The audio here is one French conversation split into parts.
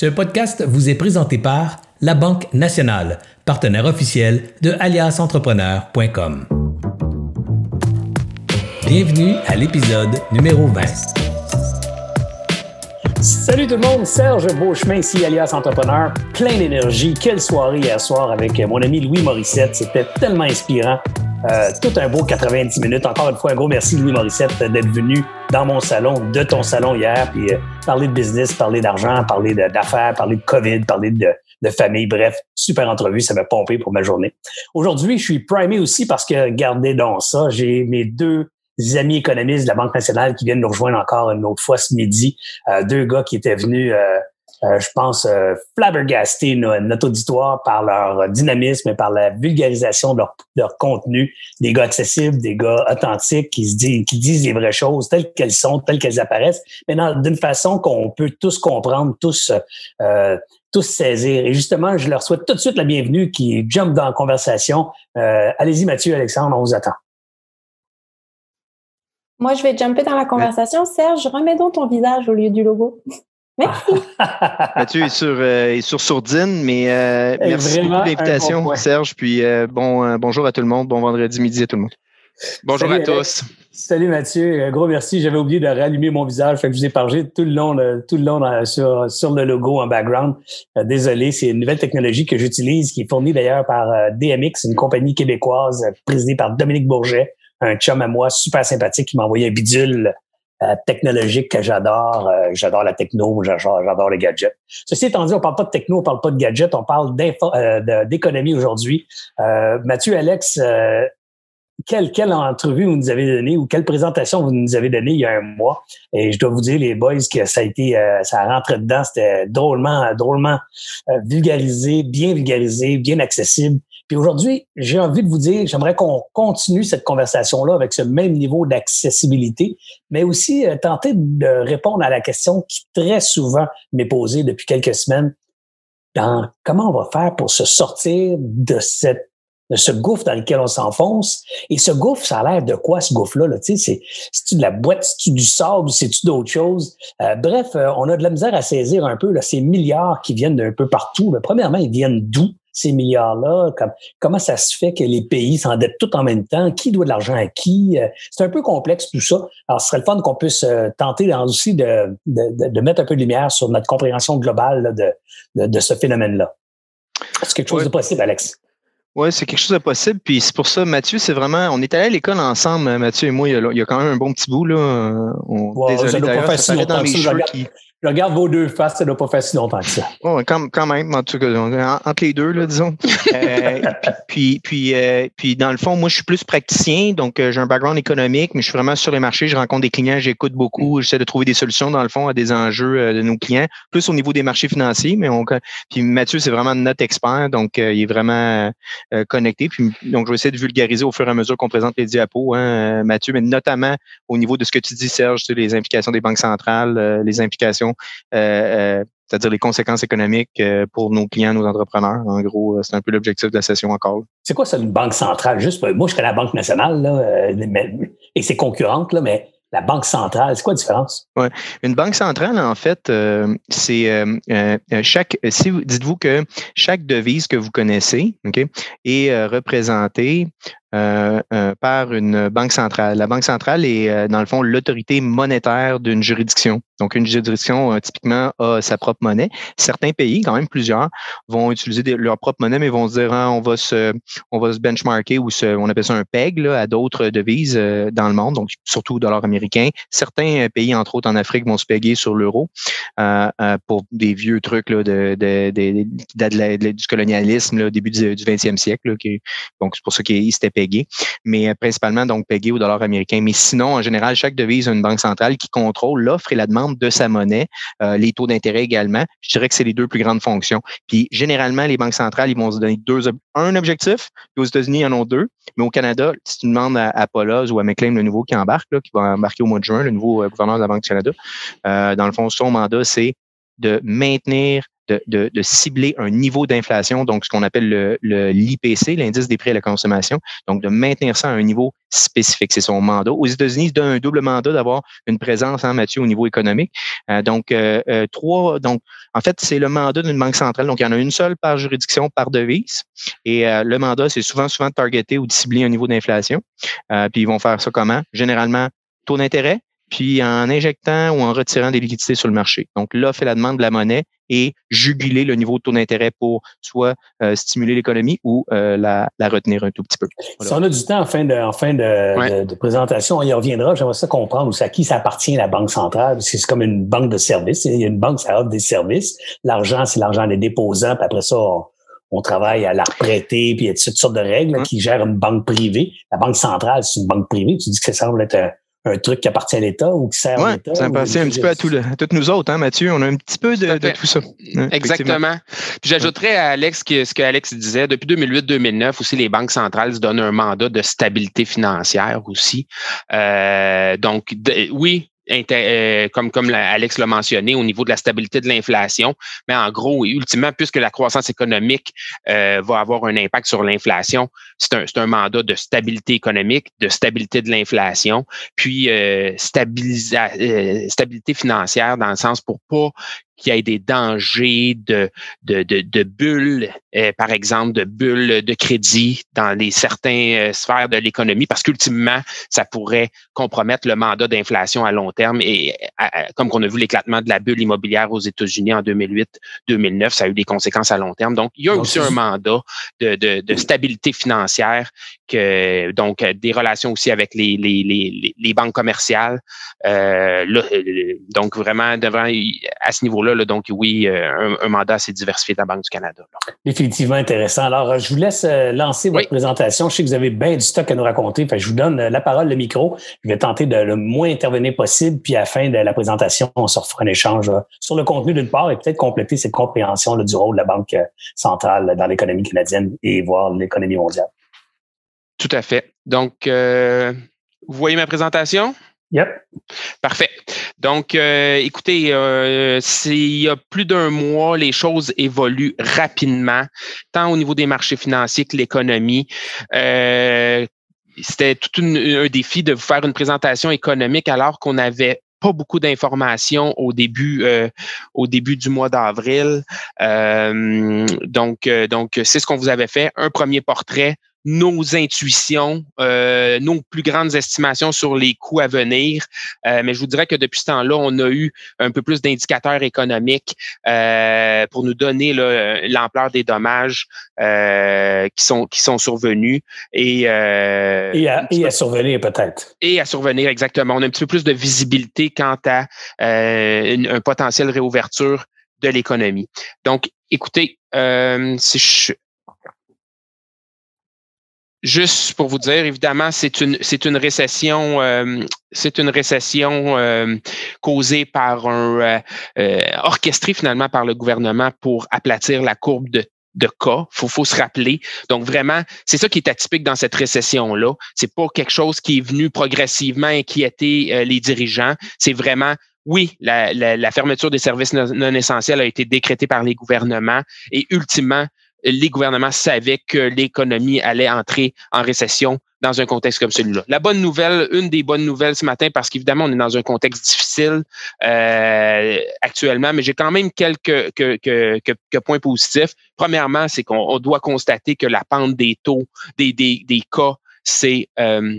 Ce podcast vous est présenté par La Banque Nationale, partenaire officiel de aliasentrepreneur.com. Bienvenue à l'épisode numéro 20. Salut tout le monde, Serge Beauchemin ici, alias Entrepreneur. Plein d'énergie. Quelle soirée hier soir avec mon ami Louis Morissette. C'était tellement inspirant. Euh, tout un beau 90 minutes. Encore une fois, un gros merci, Louis Morissette, d'être venu dans mon salon, de ton salon hier, puis euh, parler de business, parler d'argent, parler d'affaires, parler de COVID, parler de, famille. Bref, super entrevue. Ça m'a pompé pour ma journée. Aujourd'hui, je suis primé aussi parce que, regardez donc ça, j'ai mes deux amis économistes de la Banque nationale qui viennent nous rejoindre encore une autre fois ce midi. Euh, deux gars qui étaient venus euh, je pense, euh, flabbergaster notre auditoire par leur dynamisme et par la vulgarisation de leur, contenu. Des gars accessibles, des gars authentiques qui, se disent, qui disent les vraies choses telles qu'elles sont, telles qu'elles apparaissent, mais d'une façon qu'on peut tous comprendre, tous, euh, tous saisir. Et justement, je leur souhaite tout de suite la bienvenue qui jump dans la conversation. Euh, Allez-y, Mathieu, Alexandre, on vous attend. Moi, je vais jumper dans la conversation. Serge, remets donc ton visage au lieu du logo. Merci. Mathieu est sur, euh, sur sourdine, mais euh, merci beaucoup de l'invitation, Serge. Puis euh, bon, bonjour à tout le monde. Bon vendredi midi à tout le monde. Bonjour à tous. Salut Mathieu, gros merci. J'avais oublié de rallumer mon visage, fait que je vous ai parlé tout le long, tout le long sur, sur le logo en background. désolé, c'est une nouvelle technologie que j'utilise, qui est fournie d'ailleurs par DMX, une compagnie québécoise présidée par Dominique Bourget, un chum à moi super sympathique qui m'a envoyé un bidule euh, technologique que j'adore. Euh, j'adore la techno, j'adore les gadgets. Ceci étant dit, on parle pas de techno, on parle pas de gadgets, on parle euh, d'économie aujourd'hui. Mathieu, Alex, quelle, quelle entrevue vous nous avez donnée ou quelle présentation vous nous avez donnée il y a un mois? Et je dois vous dire, les boys, que ça a été, ça rentré dedans, c'était drôlement, drôlement vulgarisé, bien vulgarisé, bien accessible. Puis aujourd'hui, j'ai envie de vous dire, j'aimerais qu'on continue cette conversation-là avec ce même niveau d'accessibilité, mais aussi euh, tenter de répondre à la question qui très souvent m'est posée depuis quelques semaines. Dans comment on va faire pour se sortir de cette de ce gouffre dans lequel on s'enfonce? Et ce gouffre, ça a l'air de quoi, ce gouffre-là? Là? Tu sais, c'est-tu de la boîte, c'est-tu du sable, c'est-tu d'autres choses? Euh, bref, euh, on a de la misère à saisir un peu là, ces milliards qui viennent d'un peu partout. Mais premièrement, ils viennent d'où? Ces milliards-là? comment ça se fait que les pays s'endettent tout en même temps? Qui doit de l'argent à qui? Euh, c'est un peu complexe tout ça. Alors, ce serait le fun qu'on puisse euh, tenter aussi de, de, mettre un peu de lumière sur notre compréhension globale de, de, ce phénomène-là. C'est quelque chose de possible, Alex? Oui, c'est quelque chose de possible. Puis c'est pour ça, Mathieu, c'est vraiment. On est allé à l'école ensemble, Mathieu et moi, il y a, quand même un bon petit bout. Là. On, désolé, ça, ça dans mes qui je regarde vos deux faces, ça doit pas faire si longtemps que ça. Oh, quand, quand, même, en tout cas, entre les deux, là, disons. euh, puis, puis, euh, puis, dans le fond, moi, je suis plus praticien, donc euh, j'ai un background économique, mais je suis vraiment sur les marchés, je rencontre des clients, j'écoute beaucoup, j'essaie de trouver des solutions, dans le fond, à des enjeux de nos clients, plus au niveau des marchés financiers. Mais on, puis Mathieu, c'est vraiment notre expert, donc il est vraiment connecté. Puis, donc, je vais essayer de vulgariser au fur et à mesure qu'on présente les diapos, hein, Mathieu, mais notamment au niveau de ce que tu dis, Serge, les implications des banques centrales, les implications euh, euh, c'est-à-dire les conséquences économiques euh, pour nos clients, nos entrepreneurs. En gros, c'est un peu l'objectif de la session encore. C'est quoi ça, une banque centrale? Juste, moi, je connais la Banque nationale là, et ses concurrentes, là, mais la banque centrale, c'est quoi la différence? Ouais. Une banque centrale, en fait, c'est chaque. Si dites-vous que chaque devise que vous connaissez, est représentée euh, euh, par une banque centrale. La banque centrale est, euh, dans le fond, l'autorité monétaire d'une juridiction. Donc, une juridiction, typiquement, a sa propre monnaie. Certains pays, quand même plusieurs, vont utiliser leur propre monnaie, mais vont se dire, ah, on va se, on va se benchmarker ou on appelle ça un PEG là, à d'autres devises dans le monde, donc surtout dollar américain. Certains pays, entre autres en Afrique, vont se peguer sur l'euro pour des vieux trucs là, de, du colonialisme au début du, 20e siècle. donc, c'est pour ça qu'ils s'étaient mais euh, principalement donc payé au dollar américain. Mais sinon, en général, chaque devise a une banque centrale qui contrôle l'offre et la demande de sa monnaie, euh, les taux d'intérêt également. Je dirais que c'est les deux plus grandes fonctions. Puis généralement, les banques centrales, ils vont se donner deux, un objectif. Puis aux États-Unis, ils en ont deux. Mais au Canada, si tu demandes à, à ou à McLean, le nouveau qui embarque, qui va embarquer au mois de juin, le nouveau euh, gouverneur de la Banque du Canada, dans le fond, son mandat, c'est de maintenir de, cibler un niveau d'inflation, donc ce qu'on appelle le, l'IPC, l'indice des prix à la consommation, donc de maintenir ça à un niveau spécifique. C'est son mandat. Aux États-Unis, donne un double mandat d'avoir une présence, en hein, Mathieu, au niveau économique. Euh, donc, euh, euh, trois, donc, en fait, c'est le mandat d'une banque centrale. Donc, il y en a une seule par juridiction, par devise. Et le mandat, c'est souvent, souvent de targeter ou de cibler un niveau d'inflation. puis, ils vont faire ça comment? Généralement, taux d'intérêt, puis en injectant ou en retirant des liquidités sur le marché. Donc, l'offre et la demande de la monnaie et juguler le niveau de taux d'intérêt pour soit euh, stimuler l'économie ou euh, la, retenir un tout petit peu. Si on a du temps en fin de, en fin de, présentation, on y reviendra. J'aimerais ça comprendre à qui ça appartient la Banque centrale, parce que c'est comme une banque de services. Il y a une banque, ça offre des services. L'argent, c'est l'argent des déposants, puis après ça, on, travaille à la reprêter, puis il y a toutes sortes de règles qui gèrent une banque privée. La Banque centrale, c'est une banque privée. Tu dis que ça semble être un truc qui appartient à l'État ou qui sert à l'État. Ça appartient un petit peu à, tout le, toutes nous autres, hein, Mathieu. On a un petit peu de, tout ça. Exactement. Puis j'ajouterais à Alex ce que Alex disait. Depuis 2008-2009, aussi, les banques centrales se donnent un mandat de stabilité financière aussi. Euh, donc, oui, euh, comme, Alex l'a mentionné, au niveau de la stabilité de l'inflation. Mais en gros, ultimement, puisque la croissance économique euh, va avoir un impact sur l'inflation, c'est un, un, mandat de stabilité économique, de stabilité de l'inflation, puis euh, stabilité financière dans le sens pour pas qu'il y ait des dangers de, de, de, bulles, euh, par exemple, de bulles de crédit dans les certaines euh, sphères de l'économie, parce qu'ultimement, ça pourrait compromettre le mandat d'inflation à long terme. Et comme qu'on a vu l'éclatement de la bulle immobilière aux États-Unis en 2008-2009, ça a eu des conséquences à long terme. Donc, il y a aussi un mandat de, de, de stabilité financière, que, donc des relations aussi avec les, les, les, les banques commerciales. Euh, donc, vraiment, devant, à ce niveau-là, donc oui, euh, un, mandat assez diversifié de la Banque du Canada. Définitivement intéressant. Alors, euh, je vous laisse euh, lancer votre présentation. Je sais que vous avez bien du stock à nous raconter. je vous donne la parole, le micro. Je vais tenter de le moins intervenir possible. Puis à la fin de la présentation, on se refera un échange sur le contenu d'une part et peut-être compléter cette compréhension du rôle de la Banque centrale dans l'économie canadienne et voir l'économie mondiale. Tout à fait. Donc, vous voyez ma présentation? Yep. Parfait. Donc, euh, écoutez, euh, il y a plus d'un mois, les choses évoluent rapidement, tant au niveau des marchés financiers que l'économie. Euh, c'était tout un défi de vous faire une présentation économique alors qu'on n'avait pas beaucoup d'informations au début au début du mois d'avril. donc donc c'est ce qu'on vous avait fait un premier portrait nos intuitions, euh, nos plus grandes estimations sur les coûts à venir. Euh, mais je vous dirais que depuis ce temps-là, on a eu un peu plus d'indicateurs économiques euh, pour nous donner l'ampleur des dommages qui sont qui sont survenus et et à, et à survenir peut-être. Et à survenir exactement. On a un petit peu plus de visibilité quant à un potentiel réouverture de l'économie. Donc, écoutez, si je Juste pour vous dire, évidemment, c'est une c'est une récession euh, c'est une récession euh, causée par un euh, orchestrée finalement par le gouvernement pour aplatir la courbe de de cas, faut faut se rappeler. Donc vraiment, c'est ça qui est atypique dans cette récession là. C'est pas quelque chose qui est venu progressivement inquiéter les dirigeants. C'est vraiment oui, la, la, la, fermeture des services non, essentiels a été décrétée par les gouvernements et ultimement, les gouvernements savaient que l'économie allait entrer en récession dans un contexte comme celui-là. La bonne nouvelle, une des bonnes nouvelles ce matin, parce qu'évidemment, on est dans un contexte difficile euh, actuellement, mais j'ai quand même quelques, quelques, points positifs. Premièrement, c'est qu'on doit constater que la pente des taux, des, des, des cas, c'est euh,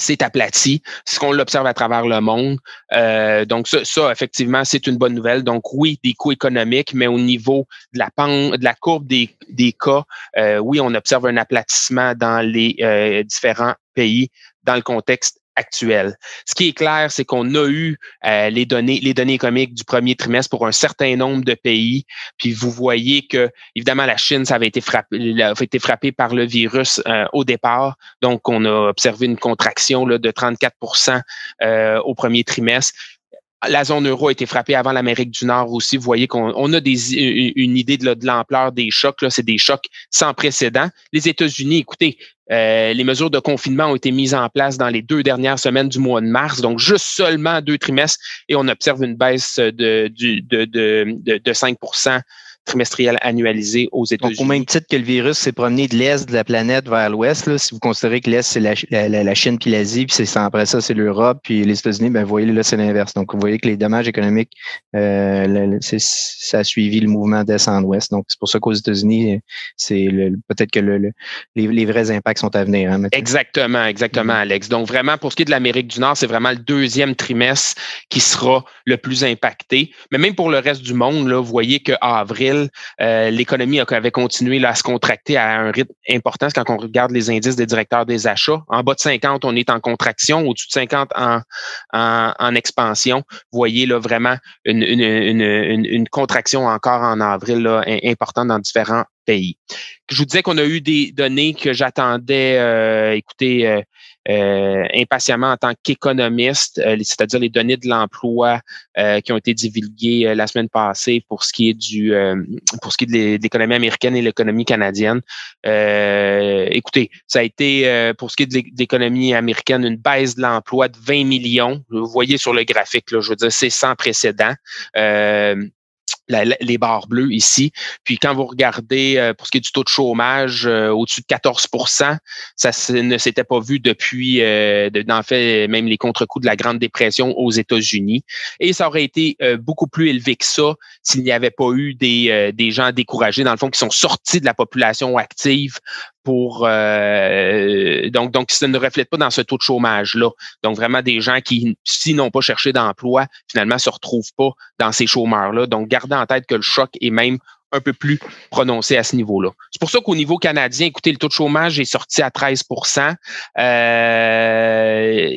c'est aplati, ce qu'on l'observe à travers le monde. Euh, donc ça, ça, effectivement, c'est une bonne nouvelle. Donc oui, des coûts économiques, mais au niveau de la pente, de la courbe des, des cas, euh, oui, on observe un aplatissement dans les euh, différents pays dans le contexte Ce qui est clair, c'est qu'on a eu euh, les données, les données économiques du premier trimestre pour un certain nombre de pays. Puis vous voyez que, évidemment, la Chine, ça avait été frappé, a été frappé par le virus euh, au départ. Donc, on a observé une contraction là, de 34% euh, au premier trimestre. La zone euro a été frappée avant l'Amérique du Nord aussi. Vous voyez qu'on a des, une idée de, l'ampleur des chocs. C'est des chocs sans précédent. Les États-Unis, écoutez, euh, les mesures de confinement ont été mises en place dans les deux dernières semaines du mois de mars, donc juste seulement deux trimestres, et on observe une baisse de, de, de, de 5 trimestriel annualisé aux États-Unis. Au même titre que le virus s'est promené de l'est de la planète vers l'ouest, si vous considérez que l'est, c'est la, la, Chine puis l'Asie, puis c'est après ça, c'est l'Europe, puis les États-Unis, ben, vous voyez, là, c'est l'inverse. Donc, vous voyez que les dommages économiques, euh, ça a suivi le mouvement d'est-en-ouest. Donc, c'est pour ça qu'aux États-Unis, c'est peut-être que le, les, vrais impacts sont à venir. Hein, exactement, exactement, mm-hmm. Alex. Donc, vraiment, pour ce qui est de l'Amérique du Nord, c'est vraiment le deuxième trimestre qui sera le plus impacté. Mais même pour le reste du monde, là, vous voyez qu'en euh, l'économie avait continué à se contracter à un rythme important. Quand on regarde les indices des directeurs des achats, en bas de 50, on est en contraction, au-dessus de 50 en, expansion. Vous voyez là vraiment une, contraction encore en avril là, importante dans différents pays. Je vous disais qu'on a eu des données que j'attendais, euh, écoutez, euh, euh, impatiemment en tant qu'économiste, euh, c'est-à-dire les données de l'emploi euh, qui ont été divulguées la semaine passée pour ce qui est du pour ce qui est de l'économie américaine et l'économie canadienne. écoutez, ça a été pour ce qui est de l'économie américaine une baisse de l'emploi de 20 millions. Vous voyez sur le graphique, là, je veux dire, c'est sans précédent les barres bleues ici. Puis quand vous regardez euh, pour ce qui est du taux de chômage euh, au-dessus de 14% ça ne s'était pas vu depuis, euh, fait, même les contre-coups de la Grande Dépression aux États-Unis. Et ça aurait été beaucoup plus élevé que ça s'il n'y avait pas eu des, des gens découragés, dans le fond, qui sont sortis de la population active pour euh, donc donc ça ne reflète pas dans ce taux de chômage là. Donc vraiment des gens qui s'ils n'ont pas cherché d'emploi, finalement se retrouvent pas dans ces chômeurs là. Donc gardez en tête que le choc est même un peu plus prononcé à ce niveau-là. C'est pour ça qu'au niveau canadien, écoutez, le taux de chômage est sorti à 13% euh,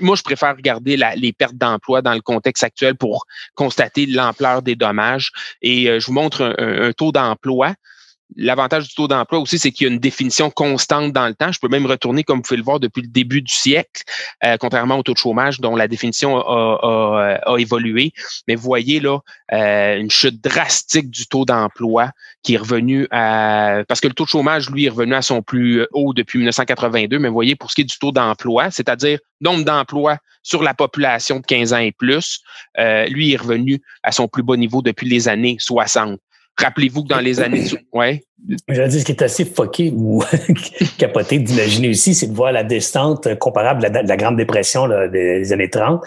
Moi, je préfère regarder les pertes d'emploi dans le contexte actuel pour constater l'ampleur des dommages. Et euh, je vous montre un taux d'emploi L'avantage du taux d'emploi aussi, c'est qu'il y a une définition constante dans le temps. Je peux même retourner, comme vous pouvez le voir, depuis le début du siècle, euh, contrairement au taux de chômage dont la définition a, évolué. Mais vous voyez là euh, une chute drastique du taux d'emploi qui est revenu à... Parce que le taux de chômage, lui, est revenu à son plus haut depuis 1982. Mais vous voyez, pour ce qui est du taux d'emploi, c'est-à-dire nombre d'emplois sur la population de 15 ans et plus, euh, lui est revenu à son plus bas niveau depuis les années 60. Rappelez-vous que dans les années... Ouais. Je veux dire, ce qui est assez foqué ou capoté d'imaginer aussi, c'est de voir la descente comparable à la, Grande Dépression des années 30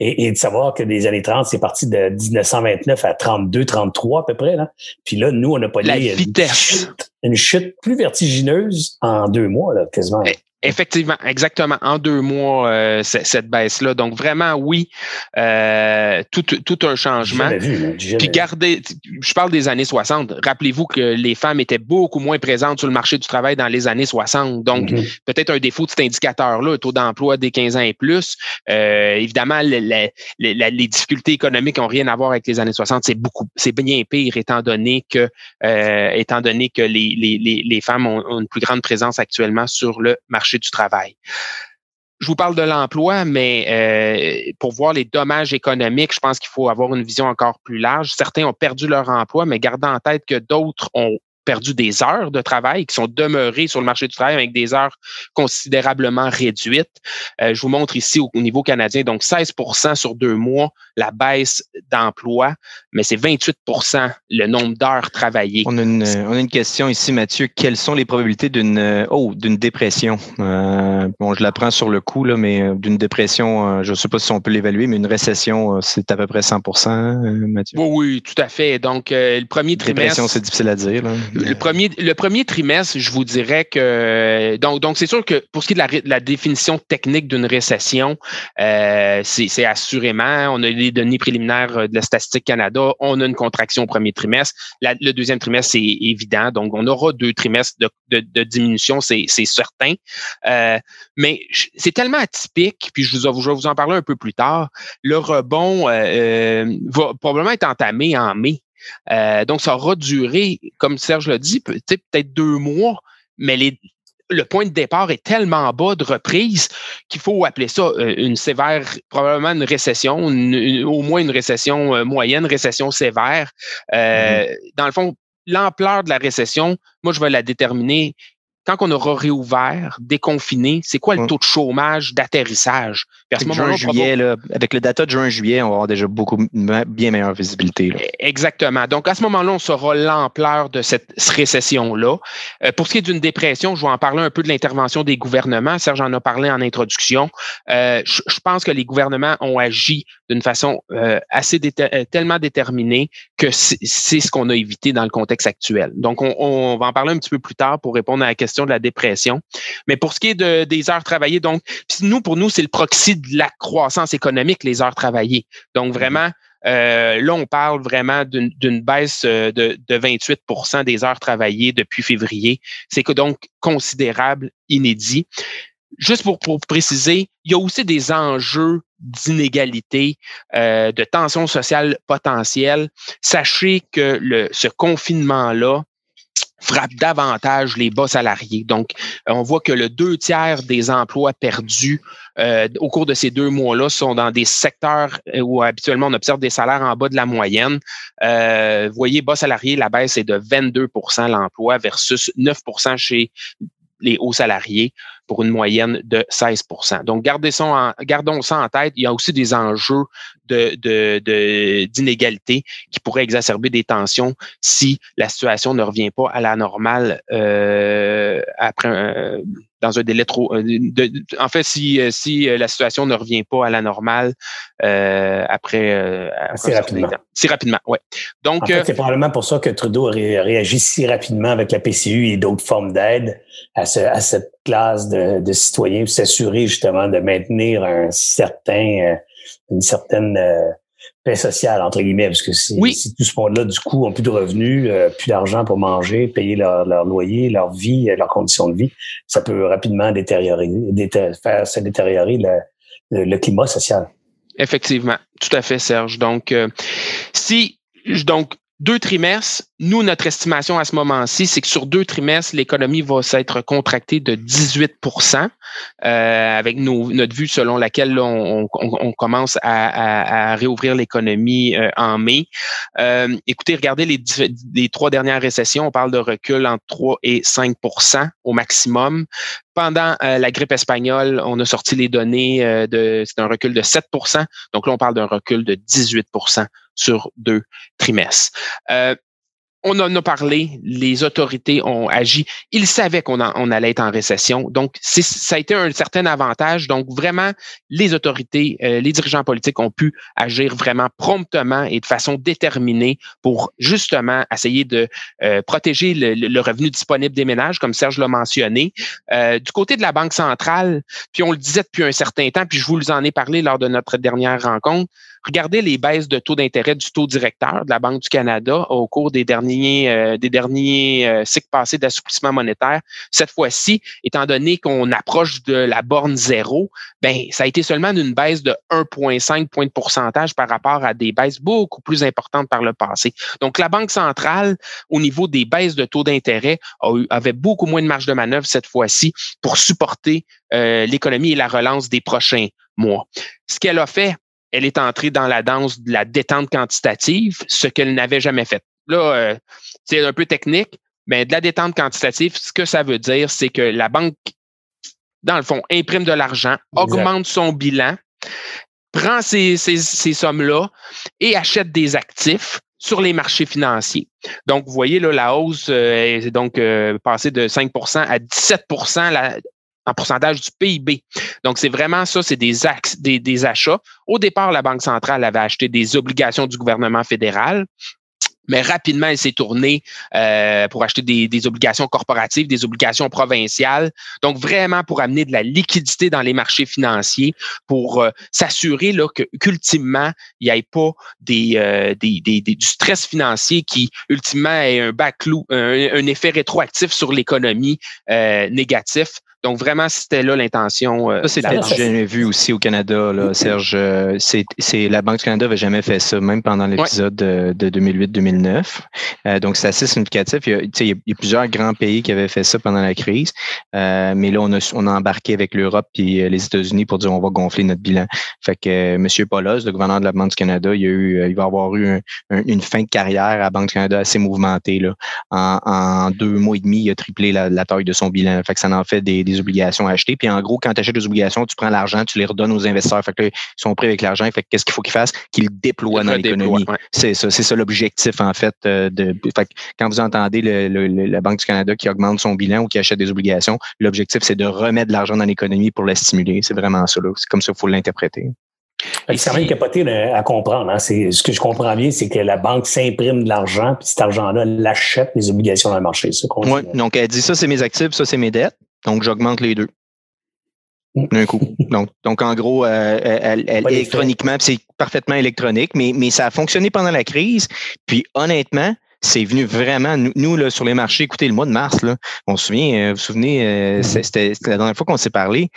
et, de savoir que des années 30, c'est parti de 1929 à 32, 33 à peu près. Là. Puis là, nous, on n'a pas la vitesse. Une, chute, plus vertigineuse en deux mois, là, quasiment. Effectivement, exactement. En deux mois, euh, cette baisse-là. Donc, vraiment, oui, euh, tout, tout un changement. Puis gardez, je parle des années 60. Rappelez-vous que les femmes étaient beaucoup moins présentes sur le marché du travail dans les années 60. Donc, mm-hmm. peut-être un défaut de cet indicateur-là, taux d'emploi des 15 ans et plus. Euh, évidemment, les difficultés économiques n'ont rien à voir avec les années 60. C'est beaucoup, c'est bien pire étant donné que, étant donné que les, les, les femmes ont une plus grande présence actuellement sur le marché du travail. Je vous parle de l'emploi, mais euh, pour voir les dommages économiques, je pense qu'il faut avoir une vision encore plus large. Certains ont perdu leur emploi, mais gardez en tête que d'autres ont perdu des heures de travail, qui sont demeurées sur le marché du travail avec des heures considérablement réduites. Euh, je vous montre ici au, niveau canadien, donc 16% sur deux mois, la baisse d'emploi, mais c'est 28% le nombre d'heures travaillées. On a, une, on a une question ici, Mathieu. Quelles sont les probabilités d'une oh, d'une dépression? Euh, bon, je la prends sur le coup, là, mais euh, d'une dépression, je ne sais pas si on peut l'évaluer, mais une récession, c'est à peu près 100% Mathieu? Oui, oui, tout à fait. Donc, le premier trimestre... Dépression, c'est difficile à dire. Là. Le premier, le premier trimestre, je vous dirais que donc donc c'est sûr que pour ce qui est de la, définition technique d'une récession, euh, c'est assurément on a les données préliminaires de la statistique Canada, on a une contraction au premier trimestre. le deuxième trimestre c'est évident, donc on aura deux trimestres de, diminution, c'est certain. Euh, mais c'est tellement atypique, puis je, vous, vais vous en parler un peu plus tard. Le rebond euh, va probablement être entamé en mai. Euh, donc, ça aura duré, comme Serge l'a dit, peut-être deux mois, mais le point de départ est tellement bas de reprise qu'il faut appeler ça euh, une sévère, probablement une récession, au moins une récession euh, moyenne, récession sévère. Mm-hmm. Dans le fond, l'ampleur de la récession, moi, je vais la déterminer quand on aura réouvert, déconfiné, c'est quoi le taux de chômage d'atterrissage? À ce Juin, juillet, là, avec le data de juin, juillet, on va avoir déjà beaucoup bien meilleure visibilité. là. Exactement. Donc, à ce moment-là, on saura l'ampleur de cette récession-là. Euh, pour ce qui est d'une dépression, je vais en parler un peu de l'intervention des gouvernements. Serge en a parlé en introduction. Euh, je, je pense que les gouvernements ont agi d'une façon euh, assez déter- tellement déterminée que c'est c'est ce qu'on a évité dans le contexte actuel. Donc, on, on va en parler un petit peu plus tard pour répondre à la question de la dépression. Mais pour ce qui est de, des heures travaillées, donc, nous, pour nous, c'est le proxy de la croissance économique, les heures travaillées. Donc, vraiment, euh, là, on parle vraiment d'une baisse euh, de, de 28% des heures travaillées depuis février. C'est donc considérable, inédit. Juste pour, pour préciser, il y a aussi des enjeux d'inégalité, euh, de tensions sociales potentielles. Sachez que le, ce confinement-là frappe davantage les bas salariés. Donc, euh, on voit que le deux tiers des emplois perdus euh, au cours de ces deux mois-là sont dans des secteurs euh, où habituellement on observe des salaires en bas de la moyenne. Euh, voyez, bas salariés, la baisse est de 22% l'emploi versus 9% chez les hauts salariés pour une moyenne de 16% Donc, gardez ça en, gardons ça en tête. Il y a aussi des enjeux de, de, d'inégalité qui pourraient exacerber des tensions si la situation ne revient pas à la normale euh, après euh, dans un délai trop. euh, de- de- en fait, si, euh, si euh, la situation ne revient pas à la normale euh, après, euh, après Assez rapidement. temps. Si rapidement, oui. Donc, En fait, c'est probablement pour ça que Trudeau a ré- réagi si rapidement avec la PCU et d'autres formes d'aide à, ce- à cette classe de, de citoyens pour s'assurer justement de maintenir un certain, une certaine euh, paix sociale, entre guillemets, parce que si, Oui. si tout ce monde-là, du coup, ont plus de revenus, euh, plus d'argent pour manger, payer leur, leur loyer, leur vie, euh, leurs conditions de vie, ça peut rapidement détériorer, dété- faire se détériorer le, le- le climat social. Effectivement, tout à fait, Serge. Donc, euh, si donc deux trimestres, nous, notre estimation à ce moment-ci, c'est que sur deux trimestres, l'économie va s'être contractée de 18% euh, avec notre vue selon laquelle on, commence à, à- réouvrir l'économie euh, en mai. Euh, écoutez, regardez les trois dernières récessions, on parle de recul entre 3 et 5% au maximum. Pendant euh, la grippe espagnole, on a sorti les données euh, de c'est un recul de 7% Donc là, on parle d'un recul de 18% sur deux trimestres. Euh, on en a parlé, les autorités ont agi. Ils savaient qu'on on allait être en récession. Donc, ça a été un certain avantage. Donc, vraiment, les autorités, euh, les dirigeants politiques ont pu agir vraiment promptement et de façon déterminée pour justement essayer de euh, protéger le revenu disponible des ménages, comme Serge l'a mentionné. Euh, du côté de la Banque centrale, puis on le disait depuis un certain temps, puis je vous en ai parlé lors de notre dernière rencontre, regardez les baisses de taux d'intérêt du taux directeur de la Banque du Canada au cours des derniers, euh, des derniers euh, cycles passés d'assouplissement monétaire. Cette fois-ci, étant donné qu'on approche de la borne zéro, ben ça a été seulement d'une baisse de 1,5 point de pourcentage par rapport à des baisses beaucoup plus importantes par le passé. Donc, la Banque centrale, au niveau des baisses de taux d'intérêt, avait beaucoup moins de marge de manœuvre cette fois-ci pour supporter euh, l'économie et la relance des prochains mois. Ce qu'elle a fait, elle est entrée dans la danse de la détente quantitative, ce qu'elle n'avait jamais fait. Là, euh, c'est un peu technique, mais de la détente quantitative, ce que ça veut dire, c'est que la banque, dans le fond, imprime de l'argent, augmente son bilan, prend ces, ces, ces sommes-là et achète des actifs sur les marchés financiers. Donc, vous voyez, là, la hausse euh, est donc euh, passée de 5% à 17 la, en pourcentage du PIB. Donc, c'est vraiment ça, c'est des, axes, des, achats. Au départ, la Banque centrale avait acheté des obligations du gouvernement fédéral. Mais rapidement, elle s'est tournée euh, pour acheter des, obligations corporatives, des obligations provinciales. Donc, vraiment pour amener de la liquidité dans les marchés financiers, pour euh, s'assurer qu'ultimement, il n'y ait pas euh, du stress financier qui, ultimement, ait un backlou, un, effet rétroactif sur l'économie négatif. Donc, vraiment, c'était là l'intention. ça, c'était jamais vu aussi au Canada, là, Serge. c'est, la Banque du Canada n'avait jamais fait ça, même pendant l'épisode de, 2008-2009. donc, c'est assez significatif. Il y, a, plusieurs grands pays qui avaient fait ça pendant la crise. mais là, on a, on a embarqué avec l'Europe et les États-Unis pour dire on va gonfler notre bilan. Fait que M. Paulos, le gouverneur de la Banque du Canada, il, a eu, il va avoir eu une fin de carrière à la Banque du Canada assez mouvementée. Là. En, deux mois et demi, il a triplé la, taille de son bilan. Fait que ça en fait des, obligations à acheter. Puis en gros, quand tu achètes des obligations, tu prends l'argent, tu les redonnes aux investisseurs. Fait que ils sont prêts avec l'argent. Fait qu'est-ce qu'il faut qu'ils fassent? Qu'ils le déploient dans l'économie. C'est ça, c'est ça l'objectif, en fait. Euh, de, fait que quand vous entendez la Banque du Canada qui augmente son bilan ou qui achète des obligations, l'objectif, c'est de remettre de l'argent dans l'économie pour la stimuler. C'est vraiment ça. C'est comme ça qu'il faut l'interpréter. C'est quand même capoté à comprendre. Hein. ce que je comprends bien, c'est que la banque s'imprime de l'argent, puis cet argent-là l'achète les obligations dans le marché. Oui, donc elle dit ça, c'est mes actifs, ça, c'est mes dettes. Donc, j'augmente les deux. D'un coup. Donc, donc, en gros, euh, elle, électroniquement, c'est parfaitement électronique, mais, mais ça a fonctionné pendant la crise. Puis honnêtement, c'est venu vraiment, nous, là, sur les marchés, écoutez, le mois de mars, là, on se souvient, euh, vous vous souvenez, euh, mm-hmm. c'était la dernière fois qu'on s'est parlé,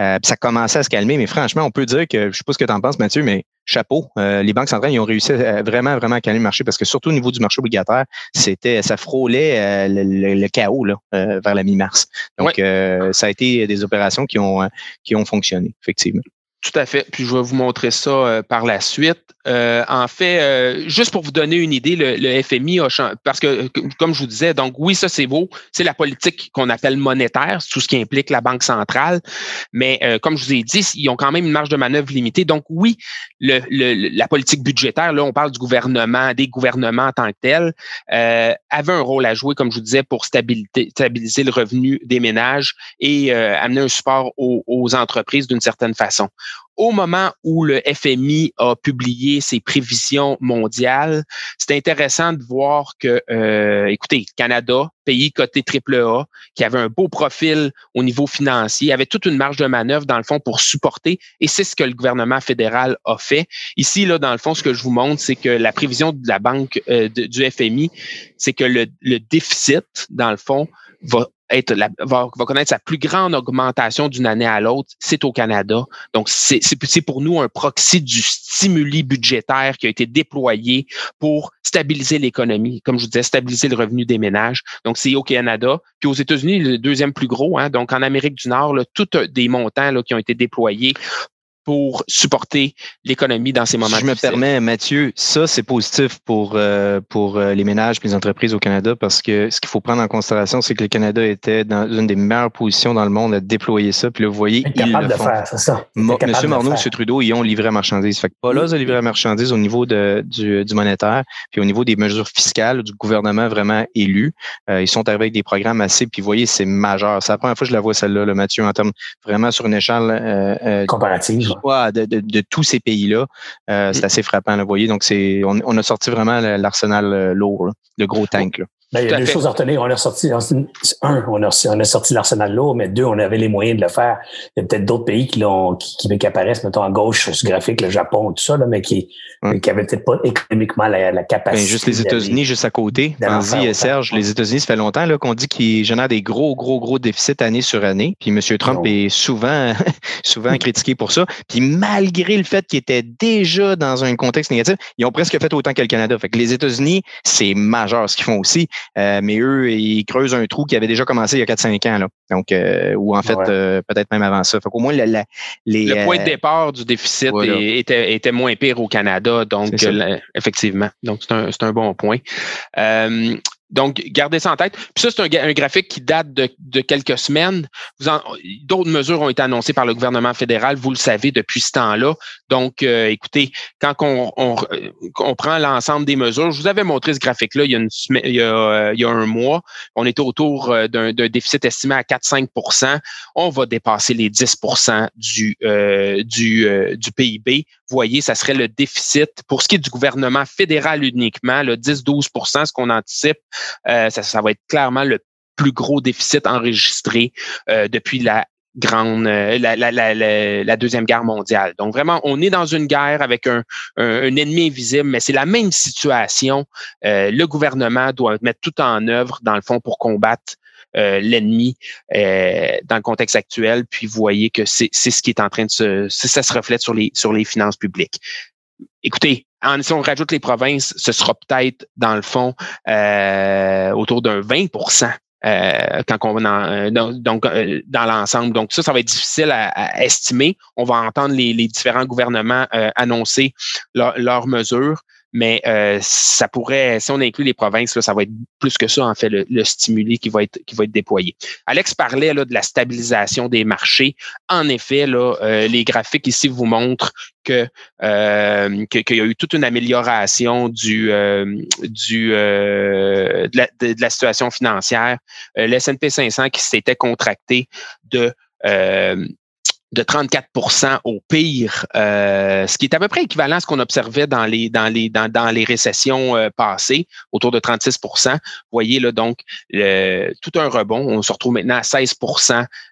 euh, ça commençait à se calmer, mais franchement, on peut dire que, je sais pas ce que tu en penses, Mathieu, mais chapeau, les banques centrales, ils ont réussi à vraiment, vraiment calmer le marché parce que surtout au niveau du marché obligataire, c'était, ça frôlait le, chaos là, vers la mi-mars. Donc, ça a été des opérations qui ont, qui ont fonctionné, effectivement. Tout à fait. Puis je vais vous montrer ça par la suite. Euh, en fait, euh, juste pour vous donner une idée, le, FMI a changé, parce que, comme je vous disais, donc oui, ça c'est beau, c'est la politique qu'on appelle monétaire, tout ce qui implique la Banque centrale, mais euh, comme je vous ai dit, ils ont quand même une marge de manœuvre limitée. Donc oui, la politique budgétaire, là on parle du gouvernement, des gouvernements en tant que tels, avait un rôle à jouer, comme je vous disais, pour stabiliser le revenu des ménages et amener un support aux entreprises d'une certaine façon au moment où le FMI a publié ses prévisions mondiales, c'est intéressant de voir que, euh, écoutez, Canada, pays coté AAA, qui avait un beau profil au niveau financier, avait toute une marge de manœuvre dans le fond pour supporter, et c'est ce que le gouvernement fédéral a fait. Ici, là, dans le fond, ce que je vous montre, c'est que la prévision de la banque euh, du FMI, c'est que le, le déficit, dans le fond, va va, connaître sa plus grande augmentation d'une année à l'autre, c'est au Canada. Donc, c'est pour nous un proxy du stimuli budgétaire qui a été déployé pour stabiliser l'économie, comme je vous disais, stabiliser le revenu des ménages. Donc, c'est au Canada. Puis aux États-Unis, le deuxième plus gros. Hein, donc, en Amérique du Nord, là, tous des montants là, qui ont été déployés pour supporter l'économie dans ces moments. Je me permets, Mathieu, ça c'est positif pour euh, pour euh, les ménages et les entreprises au Canada parce que ce qu'il faut prendre en considération, c'est que le Canada était dans une des meilleures positions dans le monde à déployer ça. Puis là, vous voyez, ils capable de faire, c'est ça. Monsieur Morneau, M. Trudeau, ils ont livré à marchandises. Fait que pas là, ils ont livré à marchandises au niveau de, du, du, monétaire, puis au niveau des mesures fiscales du gouvernement vraiment élu. Euh, ils sont arrivés avec des programmes assez, puis vous voyez, c'est majeur. C'est la première fois que je la vois celle-là, le Mathieu, en termes vraiment sur une échelle comparative de, de, tous ces pays-là. Euh, c'est mm. assez frappant, vous voyez. Donc, c'est on, on, a sorti vraiment l'arsenal euh, lourd, le gros tank. Là. Ben, il y a deux choses à retenir. On a sorti, un, on a, on a sorti l'arsenal lourd, mais deux, on avait les moyens de le faire. Il y a peut-être d'autres pays qui l'ont, qui, qui, apparaissent, mettons, à gauche sur ce graphique, le Japon, tout ça, là, mais qui, qui avaient peut-être pas économiquement la, la capacité. Ben, juste les États-Unis, juste à côté. Vas-y, Serge, les États-Unis, ça fait longtemps, là, qu'on dit qu'ils génèrent des gros, gros, gros déficits année sur année. Puis M. Trump oh. est souvent, souvent critiqué pour ça. Puis malgré le fait qu'il était déjà dans un contexte négatif, ils ont presque fait autant que le Canada. Fait que les États-Unis, c'est majeur ce qu'ils font aussi. Euh, mais eux, ils creusent un trou qui avait déjà commencé il y a 4-5 ans. Là. Donc, euh, ou en fait, euh, peut-être même avant ça. Fait qu'au moins, les. Le point de départ du déficit était, était, moins pire au Canada. Donc, effectivement. Donc, c'est un, un, bon point. Donc, gardez ça en tête. Puis ça, c'est un, graphique qui date de, quelques semaines. D'autres mesures ont été annoncées par le gouvernement fédéral, vous le savez, depuis ce temps-là. Donc, euh, écoutez, quand on, on, prend l'ensemble des mesures, je vous avais montré ce graphique-là il, y a il, euh, il y a un mois. On est autour euh, d'un déficit estimé à 4-5% On va dépasser les 10 du, du, du PIB. Voyez, ça serait le déficit pour ce qui est du gouvernement fédéral uniquement, le 10-12% ce qu'on anticipe. Euh, ça, va être clairement le plus gros déficit enregistré euh, depuis la grande euh, la, deuxième guerre mondiale. Donc vraiment, on est dans une guerre avec un, ennemi invisible, mais c'est la même situation. le gouvernement doit mettre tout en œuvre, dans le fond, pour combattre l'ennemi dans le contexte actuel, puis voyez que c'est ce qui est en train de se, ça se reflète sur les sur les finances publiques. Écoutez, si on rajoute les provinces, ce sera peut-être dans le fond autour d'un 20 euh, quand on va dans, donc dans l'ensemble. Donc ça, ça va être difficile à, estimer. On va entendre les, différents gouvernements annoncer leurs mesures mais euh, ça pourrait, si on inclut les provinces, là, ça va être plus que ça, en fait, le, le stimuli qui va être qui va être déployé. Alex parlait là, de la stabilisation des marchés. En effet, là, euh, les graphiques ici vous montrent que euh, qu'il y a eu toute une amélioration du du de la, de, la, situation financière. le S&P 500 qui s'était contracté de de 34% au pire, euh, ce qui est à peu près équivalent à ce qu'on observait dans les dans les dans, les récessions euh, passées, autour de 36 Vous voyez là donc tout un rebond. On se retrouve maintenant à 16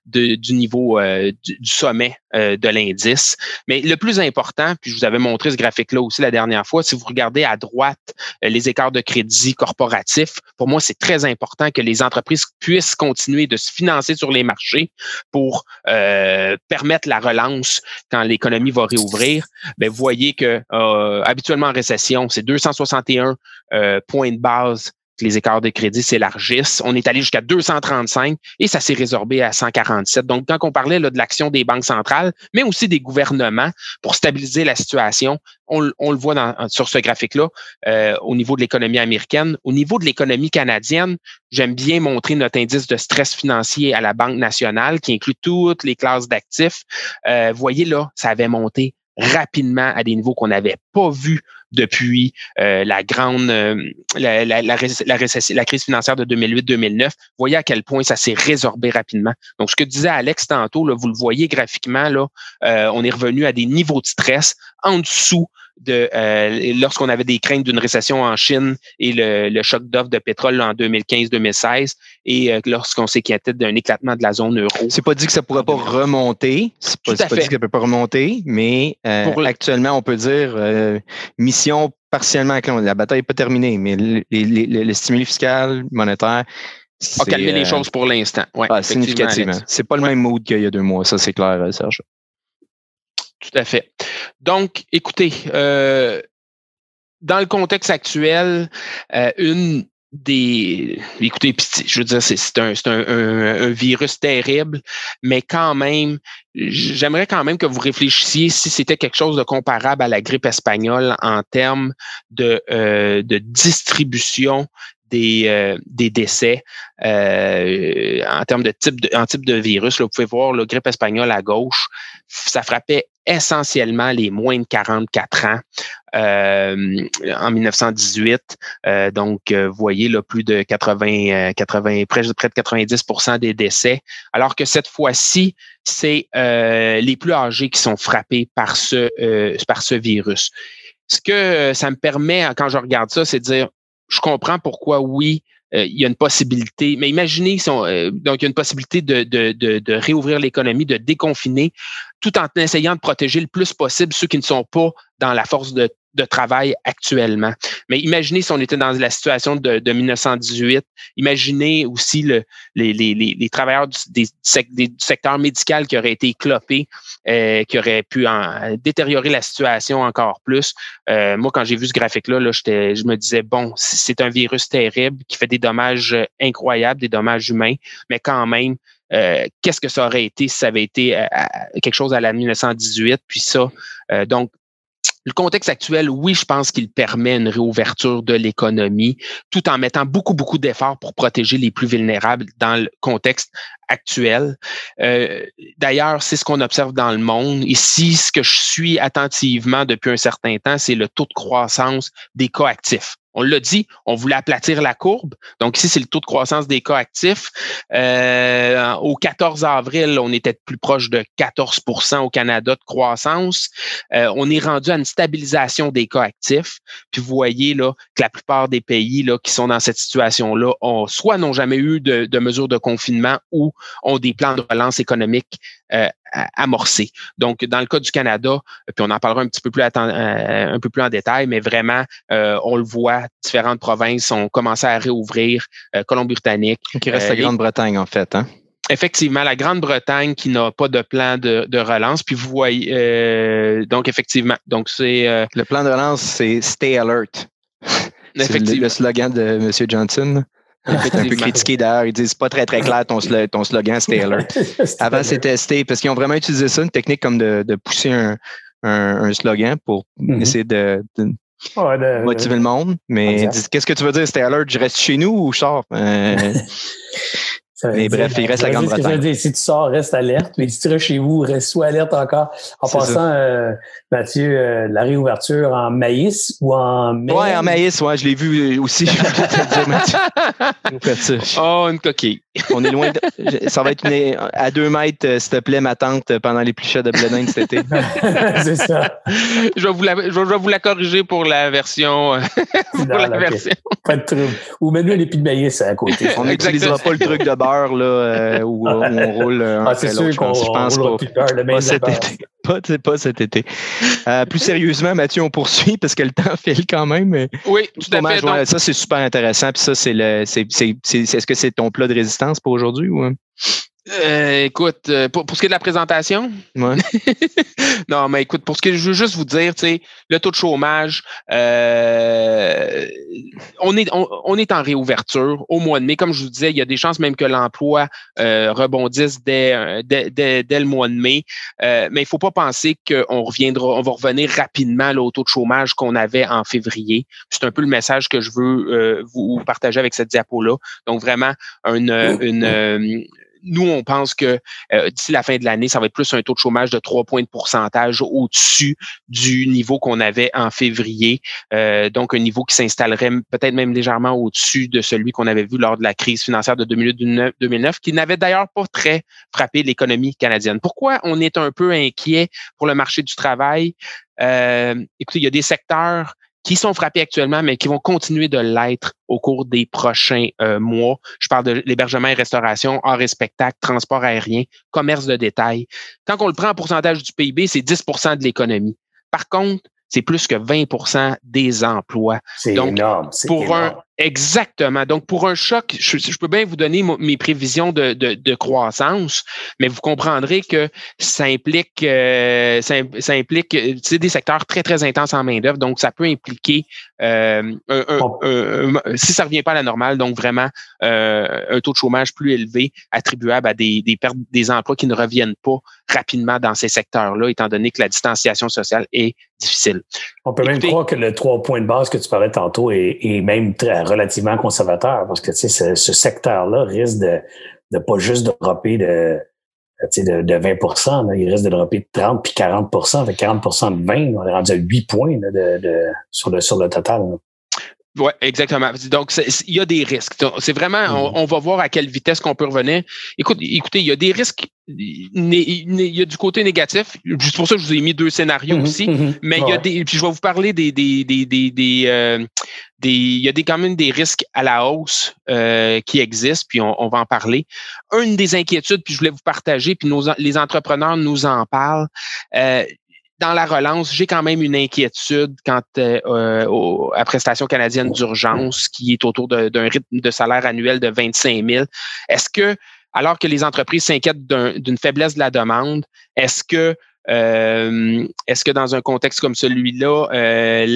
de, du niveau euh, du, sommet de l'indice. Mais le plus important, puis je vous avais montré ce graphique-là aussi la dernière fois, si vous regardez à droite les écarts de crédit corporatifs, pour moi c'est très important que les entreprises puissent continuer de se financer sur les marchés pour permettre mettre la relance quand l'économie va réouvrir, ben, vous voyez que euh, habituellement en récession, c'est 261 euh, points de base les écarts de crédit s'élargissent. On est allé jusqu'à 235 et ça s'est résorbé à 147. Donc, quand on parlait là, de l'action des banques centrales, mais aussi des gouvernements pour stabiliser la situation, on, le voit dans, sur ce graphique-là euh, au niveau de l'économie américaine. Au niveau de l'économie canadienne, j'aime bien montrer notre indice de stress financier à la Banque nationale qui inclut toutes les classes d'actifs. Euh, voyez là, ça avait monté rapidement à des niveaux qu'on n'avait pas vus depuis euh, la grande euh, la, la, la, la, crise financière de 2008-2009. Voyez à quel point ça s'est résorbé rapidement. Donc, ce que disait Alex tantôt, là, vous le voyez graphiquement, là, euh, on est revenu à des niveaux de stress en dessous de euh, lorsqu'on avait des craintes d'une récession en Chine et le, choc d'offre de pétrole en 2015-2016 et euh, lorsqu'on s'inquiétait d'un éclatement de la zone euro. C'est pas dit que ça pourrait pas remonter. C'est pas, pas dit que ça peut pas remonter, mais euh, actuellement, on peut dire mission partiellement La bataille n'est pas terminée, mais le, stimuli fiscal, monétaire, a calmé les choses pour l'instant. Ouais, ah, significativement. C'est pas le même mood qu'il y a deux mois, ça c'est clair, Serge. Tout à fait. Donc, écoutez, euh, dans le contexte actuel, euh, une des. Écoutez, je veux dire, c'est un, un, un, virus terrible, mais quand même, j'aimerais quand même que vous réfléchissiez si c'était quelque chose de comparable à la grippe espagnole en termes de, euh, de distribution des, euh, des décès euh, en termes de type de, en type de virus. Là, vous pouvez voir le grippe espagnole à gauche. Ça frappait essentiellement les moins de 44 ans euh, en 1918. Euh, donc, vous voyez là, plus de 80, 80 près, de 90% des décès. Alors que cette fois-ci, c'est les plus âgés qui sont frappés par ce, par ce virus. Ce que ça me permet, quand je regarde ça, c'est de dire, je comprends pourquoi, oui, euh, il y a une possibilité, mais imaginez, euh, donc il y a une possibilité de, de, de réouvrir l'économie, de déconfiner, tout en essayant de protéger le plus possible ceux qui ne sont pas dans la force de de travail actuellement. Mais imaginez si on était dans la situation de, de 1918. Imaginez aussi le, les, les, les, travailleurs du, du secteur médical qui auraient été clopés, euh, qui auraient pu en, détériorer la situation encore plus. Euh, moi, quand j'ai vu ce graphique-là, là, je me disais, bon, c'est un virus terrible qui fait des dommages incroyables, des dommages humains, mais quand même, euh, qu'est-ce que ça aurait été si ça avait été quelque chose à la 1918, puis ça? donc, le contexte actuel, oui, je pense qu'il permet une réouverture de l'économie tout en mettant beaucoup, beaucoup d'efforts pour protéger les plus vulnérables dans le contexte actuel. Euh, d'ailleurs, c'est ce qu'on observe dans le monde. Ici, ce que je suis attentivement depuis un certain temps, c'est le taux de croissance des cas actifs. On l'a dit, on voulait aplatir la courbe. Donc ici, c'est le taux de croissance des cas actifs. Euh, au 14 avril, on était plus proche de 14% au Canada de croissance. Euh, on est rendu à une stabilisation des cas actifs. Puis vous voyez là que la plupart des pays là qui sont dans cette situation-là ont soit n'ont jamais eu de, de mesures de confinement ou ont des plans de relance économique euh, amorcé. Donc, dans le cas du Canada, puis on en parlera un petit peu plus, un peu plus en détail, mais vraiment, on le voit, différentes provinces ont commencé à réouvrir, Colombie-Britannique. Qui reste la Grande-Bretagne, en fait. Hein? Effectivement, la Grande-Bretagne qui n'a pas de plan de, relance. Puis vous voyez, euh, donc effectivement, donc c'est euh, le plan de relance, c'est Stay Alert. c'est le, slogan de M. Johnson. Un peu critiqué d'ailleurs. Ils disent pas très très clair ton, ton slogan Stay Alert. Avant c'était Stay parce qu'ils ont vraiment utilisé ça, une technique comme de, pousser un, slogan pour mm-hmm. essayer de, motiver le monde. Mais qu'est-ce que tu veux dire Stay Alert Je reste chez nous ou je sors? Euh, mais bref, il reste la Grande-Bretagne. Si tu sors, reste alerte. Mais si tu restes chez vous, reste soit alerte encore. En passant, euh, Mathieu, euh, la réouverture en maïs ou en maïs? Ouais, en maïs, ouais, je l'ai vu aussi. oh, une coquille. On est loin de, Ça va être à deux mètres, euh, s'il te plaît, ma tante, pendant les chats de Bledin cet été. C'est ça. Je vais, vous la, je vais vous la corriger pour la version. pour la version. Pas de trouble. Ou mets-nous les de maïs à côté. On n'utilisera pas le truc de là, euh, où, on roule un ah, c'est sûr qu'on je pense pas, pas, cet été. Pas, pas, cet été. Euh, plus sérieusement, Mathieu, on poursuit parce que le temps file quand même. Oui, tout à fait. Ça, c'est super intéressant. Puis ça, c'est le. C'est, c'est, est-ce que c'est ton plat de résistance pour aujourd'hui ou? Euh, écoute, euh, pour, ce qui est de la présentation, non, mais écoute, pour ce que je veux juste vous dire, tu sais, le taux de chômage, euh, on est on, est en réouverture au mois de mai. Comme je vous disais, il y a des chances même que l'emploi rebondisse dès, dès, dès, le mois de mai. mais il faut pas penser qu'on reviendra, on va revenir rapidement au taux de chômage qu'on avait en février. C'est un peu le message que je veux vous partager avec cette diapo-là. Donc vraiment une, une nous, on pense que euh, d'ici la fin de l'année, ça va être plus un taux de chômage de 3 points de pourcentage au-dessus du niveau qu'on avait en février. Euh, donc, un niveau qui s'installerait peut-être même légèrement au-dessus de celui qu'on avait vu lors de la crise financière de 2009, 2009 qui n'avait d'ailleurs pas très frappé l'économie canadienne. Pourquoi on est un peu inquiet pour le marché du travail? Euh, écoutez, il y a des secteurs qui sont frappés actuellement, mais qui vont continuer de l'être au cours des prochains euh, mois. Je parle de l'hébergement et restauration, hors et spectacle, transport aérien, commerce de détail. Quand on le prend en pourcentage du PIB, c'est 10% de l'économie. Par contre, c'est plus que 20% des emplois. C'est énorme. Pour énorme. un Exactement. Donc, pour un choc, je, peux bien vous donner mes prévisions de, de, croissance, mais vous comprendrez que ça implique, euh, ça, implique, c'est des secteurs très, très intenses en main-d'œuvre. Donc, ça peut impliquer, euh, si ça revient pas à la normale, donc vraiment euh, un taux de chômage plus élevé attribuable à des, des pertes des emplois qui ne reviennent pas rapidement dans ces secteurs-là, étant donné que la distanciation sociale est difficile. On peut même croire que le trois points de base que tu parlais tantôt est, est même très relativement conservateur parce que tu sais, ce, secteur-là risque de ne pas juste dropper de, de, de 20 là, il risque de dropper de 30 puis 40 fait 40% de 20, on est rendu à 8 points de, de, sur, le, sur le total. Oui, exactement. Donc, il y a des risques. C'est vraiment, mm-hmm. on, va voir à quelle vitesse qu'on peut revenir. Écoute, écoutez, il y a des risques. Il y a du côté négatif. Juste pour ça, je vous ai mis deux scénarios mm-hmm, aussi. Mm-hmm. Mais il y a des. Puis je vais vous parler des des des des, des, euh, il y a des, quand même des risques à la hausse euh, qui existent, puis on, va en parler. Une des inquiétudes, puis je voulais vous partager, puis nos, les entrepreneurs nous en parlent. Euh, dans la relance, j'ai quand même une inquiétude quant euh, euh à prestation canadienne d'urgence qui est autour d'un rythme de salaire annuel de 25 000. Est-ce que, alors que les entreprises s'inquiètent d'une faiblesse de la demande, est-ce que euh, est-ce que dans un contexte comme celui-là, euh,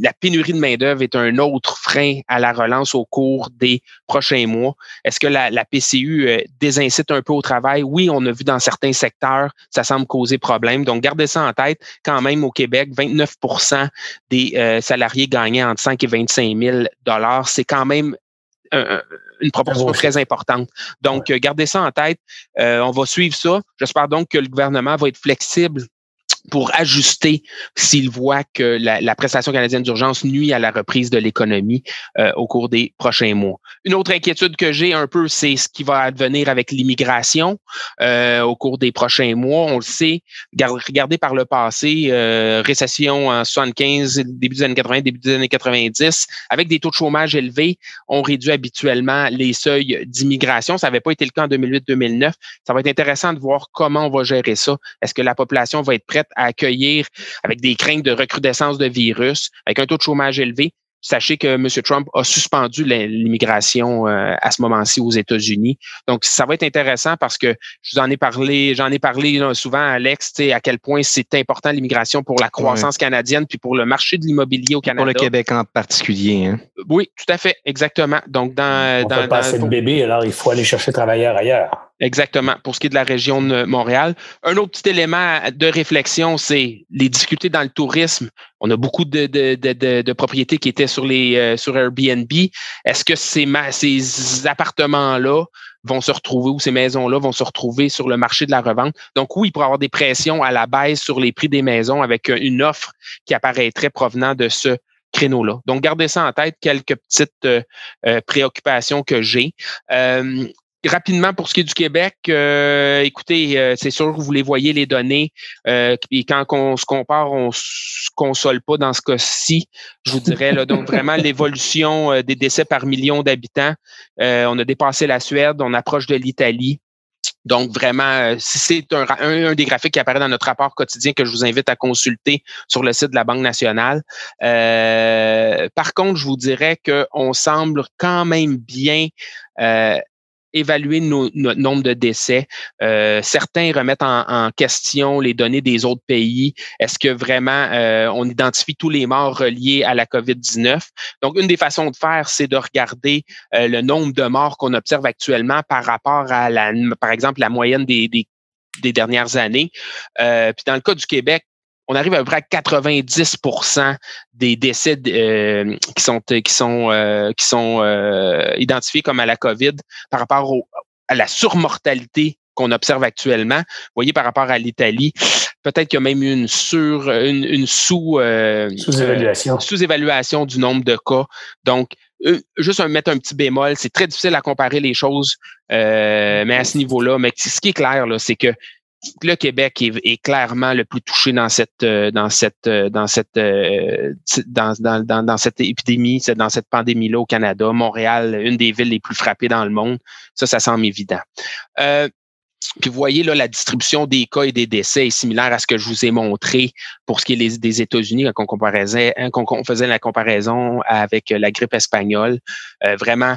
la, pénurie de main-d'œuvre est un autre frein à la relance au cours des prochains mois? Est-ce que la, PCU euh, désincite un peu au travail? Oui, on a vu dans certains secteurs, ça semble causer problème. Donc, gardez ça en tête. Quand même, au Québec, 29% des salariés gagnaient entre 5 et 25 000 C'est quand même une proportion très importante. Donc, gardez ça en tête. on va suivre ça. J'espère donc que le gouvernement va être flexible pour ajuster s'il voit que la, prestation canadienne d'urgence nuit à la reprise de l'économie euh, au cours des prochains mois. Une autre inquiétude que j'ai un peu, c'est ce qui va advenir avec l'immigration euh, au cours des prochains mois. On le sait, regardez par le passé, euh, récession en 75, début des années 80, début des années 90, avec des taux de chômage élevés, on réduit habituellement les seuils d'immigration. Ça n'avait pas été le cas en 2008-2009. Ça va être intéressant de voir comment on va gérer ça. Est-ce que la population va être prête à accueillir avec des craintes de recrudescence de virus, avec un taux de chômage élevé. Sachez que M. Trump a suspendu l'immigration euh, à ce moment-ci aux États-Unis. Donc, ça va être intéressant parce que je vous en ai parlé, j'en ai parlé souvent, Alex, à quel point c'est important l'immigration pour la croissance canadienne puis pour le marché de l'immobilier au Canada. Pour le Québec en particulier. Hein? Oui, tout à fait, exactement. Donc, dans, On dans, pas assez de bébés, alors il faut aller chercher travailleurs ailleurs. Exactement, pour ce qui est de la région de Montréal. Un autre petit élément de réflexion, c'est les difficultés dans le tourisme. On a beaucoup de, de, de, de propriétés qui étaient sur, les, euh, sur Airbnb. Est-ce que ces, ces appartements-là vont se retrouver ou ces maisons-là vont se retrouver sur le marché de la revente? Donc oui, il pourrait y avoir des pressions à la baisse sur les prix des maisons avec une offre qui apparaîtrait provenant de ce créneau-là. Donc, gardez ça en tête, quelques petites euh, euh, préoccupations que j'ai rapidement pour ce qui est du Québec, euh, écoutez, euh, c'est sûr que vous les voyez les données. Euh, et quand on se compare, on se console pas dans ce cas-ci. Je vous dirais là, donc vraiment l'évolution des décès par million d'habitants. on a dépassé la Suède, on approche de l'Italie. Donc, vraiment, c'est un, un, des graphiques qui apparaît dans notre rapport quotidien que je vous invite à consulter sur le site de la Banque nationale. par contre, je vous dirais qu'on semble quand même bien évaluer notre nombre de décès. Euh, certains remettent en, question les données des autres pays. Est-ce que vraiment euh, on identifie tous les morts reliés à la COVID-19? Donc, une des façons de faire, c'est de regarder euh, le nombre de morts qu'on observe actuellement par rapport à la, par exemple, la moyenne des, des des dernières années. puis dans le cas du Québec, on arrive à peu près à 90% des décès euh, qui sont qui sont euh, qui sont euh, identifiés comme à la COVID par rapport à la surmortalité qu'on observe actuellement. Vous voyez, par rapport à l'Italie, peut-être qu'il y a même une sur une, sous sous-évaluation sous-évaluation du nombre de cas. Donc juste un, mettre un petit bémol, c'est très difficile à comparer les choses, mais à ce niveau-là, mais ce qui est clair là, c'est que le Québec est, clairement le plus touché dans cette euh, dans cette euh, dans cette euh, dans, dans, dans, cette épidémie, dans cette pandémie-là au Canada. Montréal, une des villes les plus frappées dans le monde. Ça, ça semble évident. puis vous voyez là, la distribution des cas et des décès est similaire à ce que je vous ai montré pour ce qui est des États-Unis quand on, hein, on faisait la comparaison avec la grippe espagnole. vraiment,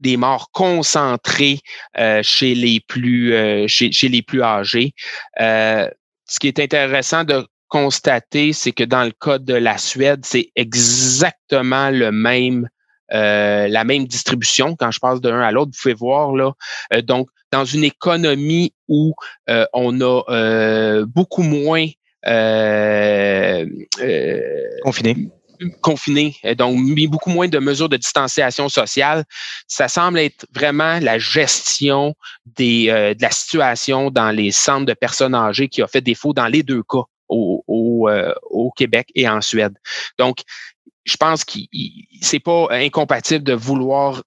des morts concentrées euh, chez les plus euh, chez, les plus âgés. Euh, ce qui est intéressant de constater, c'est que dans le cas de la Suède, c'est exactement la même distribution. Quand je passe d'un à l'autre, vous pouvez voir là. donc, dans une économie où on a beaucoup moins confiné confiné, donc beaucoup moins de mesures de distanciation sociale. Ça semble être vraiment la gestion euh, de la situation dans les centres de personnes âgées qui a fait défaut dans les deux cas au, au, euh, au Québec et en Suède. Donc, je pense que c'est pas incompatible de vouloir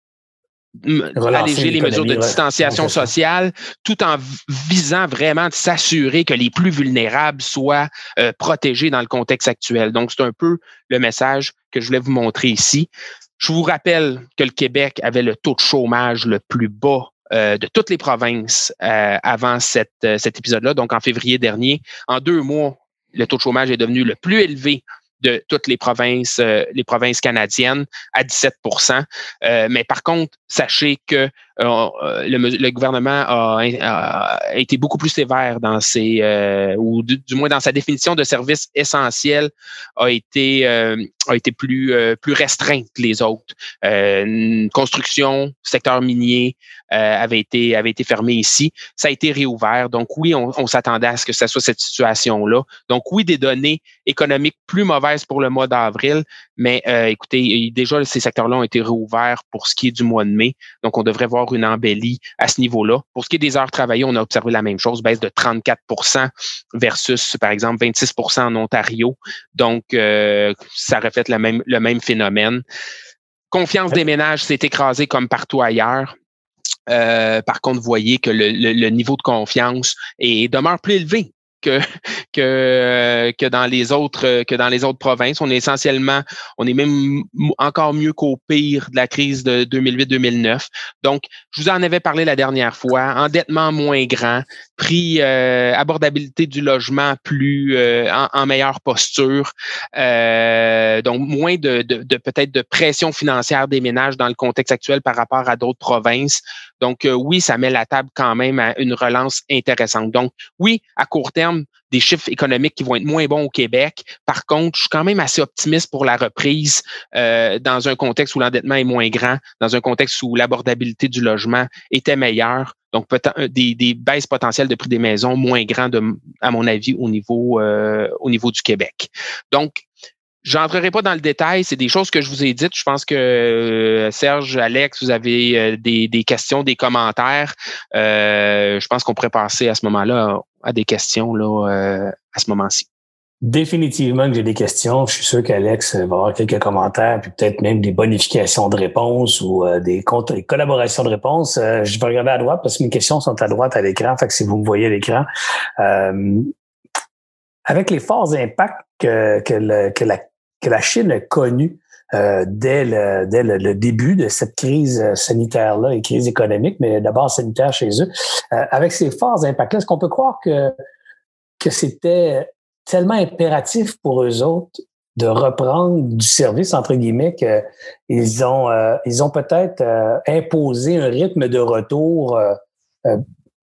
alléger les mesures de distanciation sociale, tout en visant vraiment de s'assurer que les plus vulnérables soient euh, protégés dans le contexte actuel. Donc, c'est un peu le message que je voulais vous montrer ici. Je vous rappelle que le Québec avait le taux de chômage le plus bas euh, de toutes les provinces euh, avant cette, cet épisode-là, donc en février dernier. En deux mois, le taux de chômage est devenu le plus élevé de toutes les provinces, euh, les provinces canadiennes à 17% euh, Mais par contre, sachez que euh, le, gouvernement a, été beaucoup plus sévère dans ses, ou du, moins dans sa définition de service essentiel, a été a été plus plus restreint que les autres. construction, secteur minier avait été avait été fermé ici. Ça a été réouvert. Donc oui, on, on s'attendait à ce que ça soit cette situation là. Donc oui, des données économiques plus mauvaises pour le mois d'avril, mais écoutez, déjà ces secteurs-là ont été réouverts pour ce qui est du mois de mai. Donc on devrait voir une embellie à ce niveau-là. Pour ce qui est des heures travaillées, on a observé la même chose, baisse de 34% versus, par exemple, 26% en Ontario. Donc, euh, ça reflète le même, phénomène. Confiance des ménages s'est écrasée comme partout ailleurs. Euh, par contre, vous voyez que le, le, niveau de confiance est, demeure plus élevé que, que, que dans les autres que dans les autres provinces. On est essentiellement, on est même encore mieux qu'au pire de la crise de 2008-2009. Donc, je vous en avais parlé la dernière fois. Endettement moins grand, prix euh, abordabilité du logement plus euh, en, meilleure posture. Euh, donc, moins de, de, de peut-être de pression financière des ménages dans le contexte actuel par rapport à d'autres provinces. Donc, oui, ça met la table quand même à une relance intéressante. Donc, oui, à court terme, des chiffres économiques qui vont être moins bons au Québec. Par contre, je suis quand même assez optimiste pour la reprise euh, dans un contexte où l'endettement est moins grand, dans un contexte où l'abordabilité du logement était meilleure. Donc, peut-être des, des, baisses potentielles de prix des maisons moins grandes, à mon avis, au niveau, euh, au niveau du Québec. Donc, J'entrerai pas dans le détail, c'est des choses que je vous ai dites. Je pense que euh, Serge, Alex, vous avez euh, des, des, questions, des commentaires. Euh, je pense qu'on pourrait passer à ce moment-là à des questions là, à ce moment-ci. Définitivement que j'ai des questions. Je suis sûr qu'Alex va avoir quelques commentaires, puis peut-être même des bonifications de réponses ou des, des, collaborations de réponses. je vais regarder à droite parce que mes questions sont à droite à l'écran. Fait que si vous me voyez à l'écran, avec les forts impacts que, la Chine a connu euh, dès, le, début de cette crise euh, sanitaire-là et crise économique, mais d'abord sanitaire chez eux, euh, avec ces forts impacts-là, est-ce qu'on peut croire que, c'était tellement impératif pour eux autres de reprendre du service, entre guillemets, qu'ils ont, ils ont peut-être imposé un rythme de retour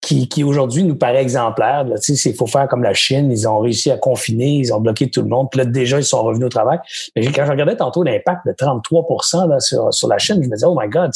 qui, qui aujourd'hui nous paraît exemplaire. Là, il faut faire comme la Chine, ils ont réussi à confiner, ils ont bloqué tout le monde. Puis là, déjà, ils sont revenus au travail. Mais quand je regardais tantôt l'impact de 33% là, sur, sur la Chine, je me disais, oh my God,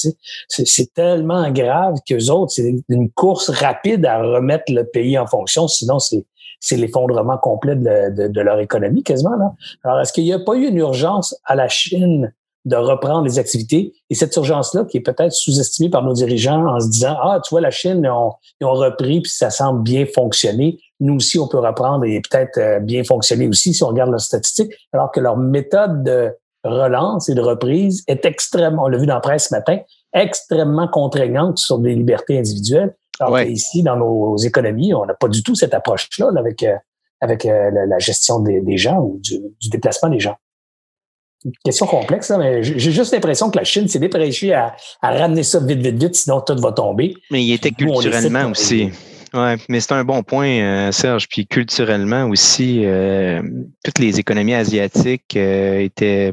c'est tellement grave qu'eux autres, c'est une course rapide à remettre le pays en fonction. Sinon, c'est c'est l'effondrement complet de, de, de, leur économie quasiment. Là. Alors, est-ce qu'il n'y a pas eu une urgence à la Chine de reprendre les activités. Et cette urgence-là, qui est peut-être sous-estimée par nos dirigeants en se disant, ah, tu vois, la Chine, ils ont, ils ont repris, puis ça semble bien fonctionner. Nous aussi, on peut reprendre et peut-être euh, bien fonctionner aussi si on regarde leurs statistiques, alors que leur méthode de relance et de reprise est extrêmement, on l'a vu dans la presse ce matin, extrêmement contraignante sur des libertés individuelles. Alors ici, dans nos économies, on n'a pas du tout cette approche-là avec, euh, avec euh, la, gestion des, des gens ou du, du déplacement des gens une question complexe, mais j'ai juste l'impression que la Chine s'est dépêchée à, à, ramener ça vite, vite, vite, sinon tout va tomber. Mais il était culturellement aussi. Oui, mais c'est un bon point, euh, Serge. Puis culturellement aussi, euh, toutes les économies asiatiques euh, étaient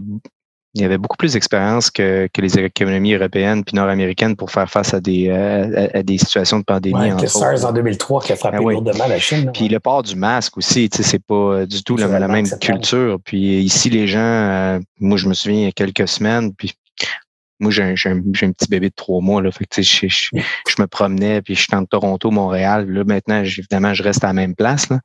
il y avait beaucoup plus d'expérience que, que, les économies européennes puis nord-américaines pour faire face à des, euh, à, des situations de pandémie. Ouais, le SARS en 2003 qui a frappé ah lourdement la Chine. Puis le port du masque aussi, tu sais, c'est pas du tout la, même culture. Puis ici, les gens, euh, moi, je me souviens il y a quelques semaines, puis moi, j'ai un, un, petit bébé de trois mois. Là, fait que, je, je, je, me promenais, puis je suis en Toronto, Montréal. Là, maintenant, évidemment, je reste à la même place. Là,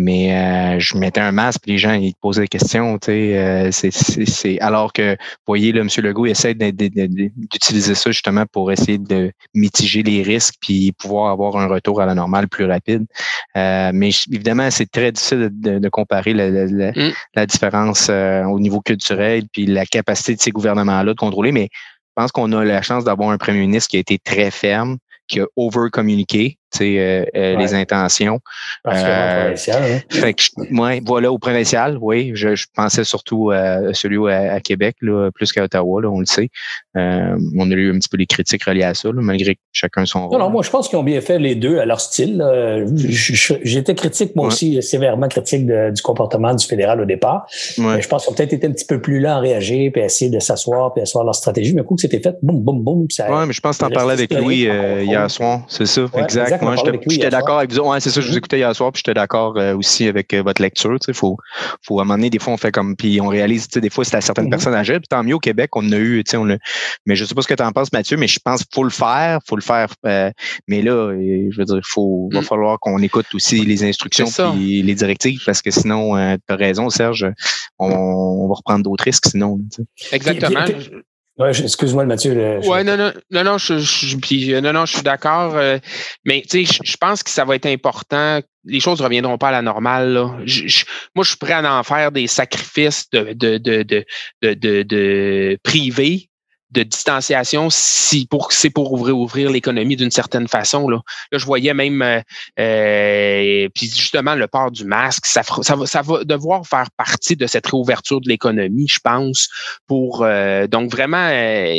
mais euh, je mettais un masque, puis les gens ils posaient des questions. Euh, c'est, alors que, vous voyez, là, M. Legault essaie d'utiliser ça justement pour essayer de mitiger les risques, puis pouvoir avoir un retour à la normale plus rapide. Euh, mais évidemment, c'est très difficile de, de comparer la, la, la, mm. la différence euh, au niveau culturel, puis la capacité de ces gouvernements-là de contrôler. Mais je pense qu'on a la chance d'avoir un premier ministre qui a été très ferme, qui a over-communiqué euh, euh, les intentions. Euh, hein. Fait que, voilà, au provincial, oui. Je, je pensais surtout à celui à, Québec, là, plus qu'à Ottawa, là, on le sait. Euh, on a eu un petit peu les critiques reliées à ça, là, malgré que chacun son rôle. Non, non, moi, je pense qu'ils ont bien fait les deux à leur style. J'étais critique, moi aussi, sévèrement critique du comportement du fédéral au départ. Mais je pense qu'ils ont peut-être été un petit peu plus lents à réagir, puis à essayer de s'asseoir, puis à asseoir leur stratégie. Mais coup que c'était fait, boum, boum, boum. Oui, mais je pense que tu en parlais avec Louis hier soir. C'est ça, exact moi, j'étais d'accord avec vous. Ouais, c'est ça, je vous écoutais hier soir, puis j'étais d'accord euh, aussi avec euh, votre lecture. Il faut, faut, à un moment donné, des fois, on fait comme, puis on réalise, des fois, c'est à certaines mm-hmm. personnes âgées, puis tant mieux au Québec, on en a eu, on le, mais je sais pas ce que tu en penses, Mathieu, mais je pense qu'il faut le faire, faut le faire. Euh, mais là, je veux dire, il faut, va mm. falloir qu'on écoute aussi les instructions puis les directives, parce que sinon, tu as raison, Serge, on, va reprendre d'autres risques sinon. Exactement. Ouais, excuse-moi, Mathieu. Oui, non, non, non, non, je, je, non, non, je suis d'accord. mais tu sais, je, pense que ça va être important. Les choses ne reviendront pas à la normale. Là. moi, je suis prêt à en faire des sacrifices de, de, de, de, de, de privés de distanciation si pour c'est pour ouvrir ouvrir l'économie d'une certaine façon là. là je voyais même euh, euh puis justement le port du masque ça, ça, va, ça va devoir faire partie de cette réouverture de l'économie je pense pour euh, donc vraiment euh,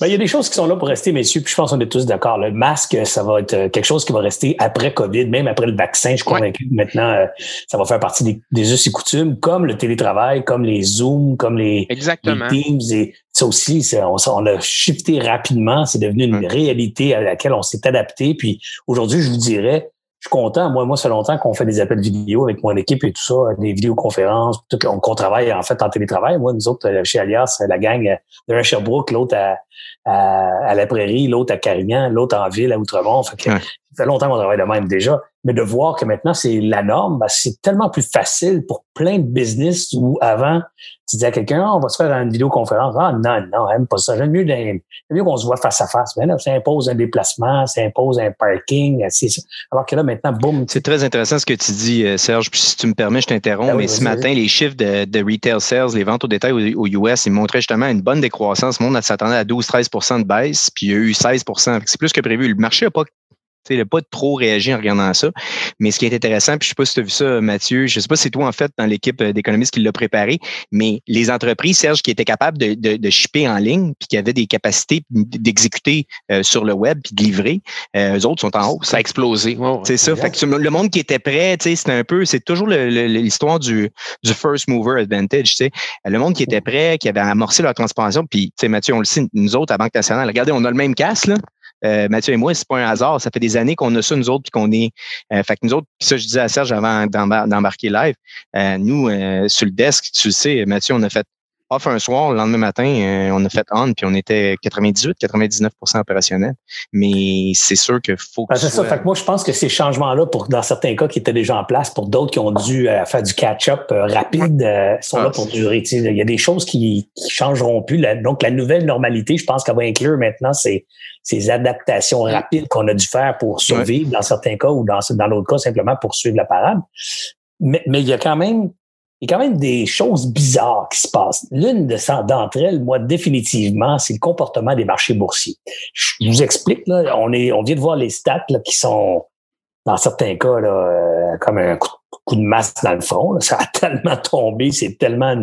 ben, il y a des choses qui sont là pour rester messieurs puis je pense qu'on est tous d'accord le masque ça va être quelque chose qui va rester après Covid même après le vaccin je suis convaincu maintenant ça va faire partie des, des us et coutumes comme le télétravail comme les zooms comme les, Exactement. les teams et ça aussi, on, on, a shifté rapidement. C'est devenu une réalité à laquelle on s'est adapté. Puis aujourd'hui, je vous dirais, je suis content. Moi, moi, ça fait longtemps qu'on fait des appels vidéo avec mon équipe et tout ça, des vidéoconférences, tout, qu'on travaille en fait en télétravail. Moi, nous autres, euh, chez Alias, la gang de à Sherbrooke, l'autre à, à, la Prairie, l'autre à Carignan, l'autre en ville, à Outremont. Fait que, fait longtemps qu'on travaille de même déjà. Mais de voir que maintenant, c'est la norme, ben, c'est tellement plus facile pour plein de business où avant, tu disais à quelqu'un, ah, on va se faire une vidéoconférence. Ah, non, non, même pas ça. J'aime mieux, mieux qu'on se voit face à face. Mais là, ça impose un déplacement, ça impose un parking. Alors que là, maintenant, boum. C'est très intéressant ce que tu dis, euh, Serge. Puis si tu me permets, je t'interromps. Ah mais ce matin, les chiffres de, de, retail sales, les ventes au détail aux, US, ils montraient justement une bonne décroissance. Le monde s'attendait à 12-13 de baisse, puis il y a eu 16 C'est plus que prévu. Le marché n'a pas il n'a pas trop réagi en regardant ça. Mais ce qui est intéressant, puis je ne sais pas si tu as vu ça, Mathieu, je ne sais pas si c'est toi, en fait, dans l'équipe euh, d'économistes qui l'a préparé, mais les entreprises, Serge, qui étaient capables de, de, de shipper en ligne, puis qui avaient des capacités d'exécuter euh, sur le web, puis de livrer, euh, eux autres sont en hausse. Ça a explosé. c'est ça. Fait que le monde qui était prêt, c'était un peu, c'est toujours l'histoire du, du first mover advantage. sais. Le monde qui était prêt, qui avait amorcé leur transformation, puis Mathieu, on le sait, nous autres, à Banque nationale, regardez, on a le même casse, là. Euh, Mathieu et moi, c'est pas un hasard. Ça fait des années qu'on a ça, nous autres, puis qu'on est. Euh, fait que nous autres, puis ça, je disais à Serge avant d'embarquer live, euh, nous, sur le desk, tu le sais, Mathieu, on a fait off un soir, le lendemain matin, euh, on a fait on, puis on était 98-99% opérationnel. Mais c'est sûr qu'il faut que. Ben, c'est ça. Fait que moi, je pense que ces changements-là, pour dans certains cas qui étaient déjà en place, pour d'autres qui ont dû euh, faire du catch-up euh, rapide, sont là ah. pour durer. Il y a des choses qui, qui changeront plus. donc, la nouvelle normalité, je pense qu'elle va inclure maintenant ces, ces adaptations rapides qu'on a dû faire pour survivre dans certains cas ou dans, dans l'autre cas, simplement pour suivre la parade. Mais, mais il y a quand même il y a quand même des choses bizarres qui se passent. L'une d'entre elles, moi, définitivement, c'est le comportement des marchés boursiers. Je vous explique, là, on, est, on vient de voir les stats là, qui sont, dans certains cas, là, euh, comme un coup coup de masse dans le front. Ça a tellement tombé, c'est tellement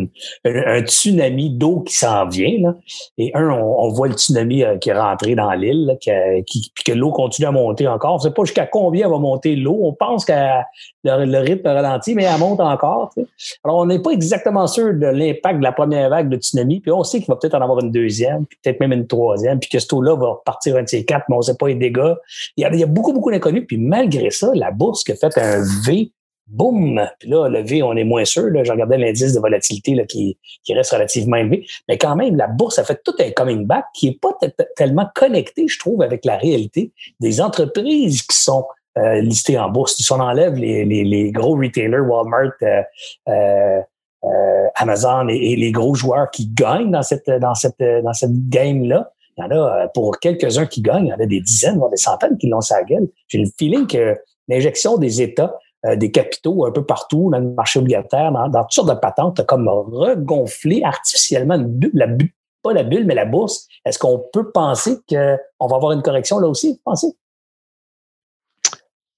un, tsunami d'eau qui s'en vient. Là. Et un, on, voit le tsunami euh, qui est rentré dans l'île, qui, puis que l'eau continue à monter encore. On ne sait pas jusqu'à combien va monter l'eau. On pense que le, rythme ralentit, mais elle monte encore. Alors, on n'est pas exactement sûr de l'impact de la première vague de tsunami. Puis on sait qu'il va peut-être en avoir une deuxième, puis peut-être même une troisième, puis que cette eau-là va partir un de ces quatre, mais on ne sait pas les dégâts. Il y, a, il y a beaucoup, beaucoup d'inconnus. Puis malgré ça, la bourse qui a fait un V boum! Puis là, le V, on est moins sûr. Là, je regardais l'indice de volatilité là, qui, qui reste relativement élevé. Mais quand même, la bourse a fait tout un coming back qui est pas tellement connecté, je trouve, avec la réalité des entreprises qui sont euh, listées en bourse. Si on enlève les, les, les gros retailers, Walmart, euh, euh, euh Amazon et, les gros joueurs qui gagnent dans cette, dans cette, dans cette game-là, il y en a pour quelques-uns qui gagnent, il y en a des dizaines, voire des centaines qui l'ont sa gueule. J'ai le feeling que l'injection des États euh, des capitaux un peu partout dans le marché obligataire, dans, toutes sortes de patentes, comme regonflé artificiellement la bulle, pas la bulle, mais la bourse. Est-ce qu'on peut penser qu'on va avoir une correction là aussi, vous pensez?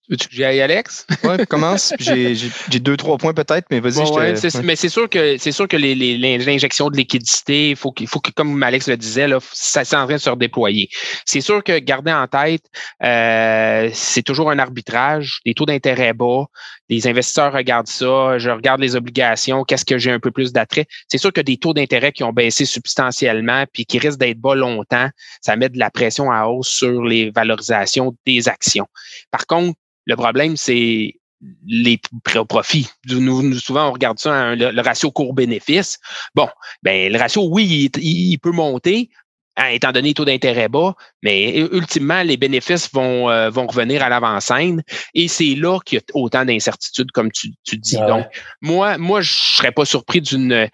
Veux-tu que j'y aille, Alex? Oui, commence. J'ai deux, trois points peut-être, mais vas-y. Mais c'est sûr que c'est sûr que l'injection de liquidité, il faut, qu'il faut que, comme Alex le disait, là, ça c'est en train de se redéployer. C'est sûr que garder en tête, euh, c'est toujours un arbitrage, des taux d'intérêt bas, les investisseurs regardent ça, je regarde les obligations, qu'est-ce que j'ai un peu plus d'attrait. C'est sûr que des taux d'intérêt qui ont baissé substantiellement puis qui risquent d'être bas longtemps, ça met de la pression à hausse sur les valorisations des actions. Par contre, le problème, c'est les profits. Nous, souvent, on regarde ça, le, ratio court-bénéfice. Bon, ben le ratio, oui, il, peut monter, hein, étant donné les taux d'intérêt bas, mais ultimement, les bénéfices vont, euh, vont revenir à l'avant-scène. Et c'est là qu'il y a autant d'incertitudes, comme tu, tu dis. Ah Donc, moi, moi, je serais pas surpris d'une.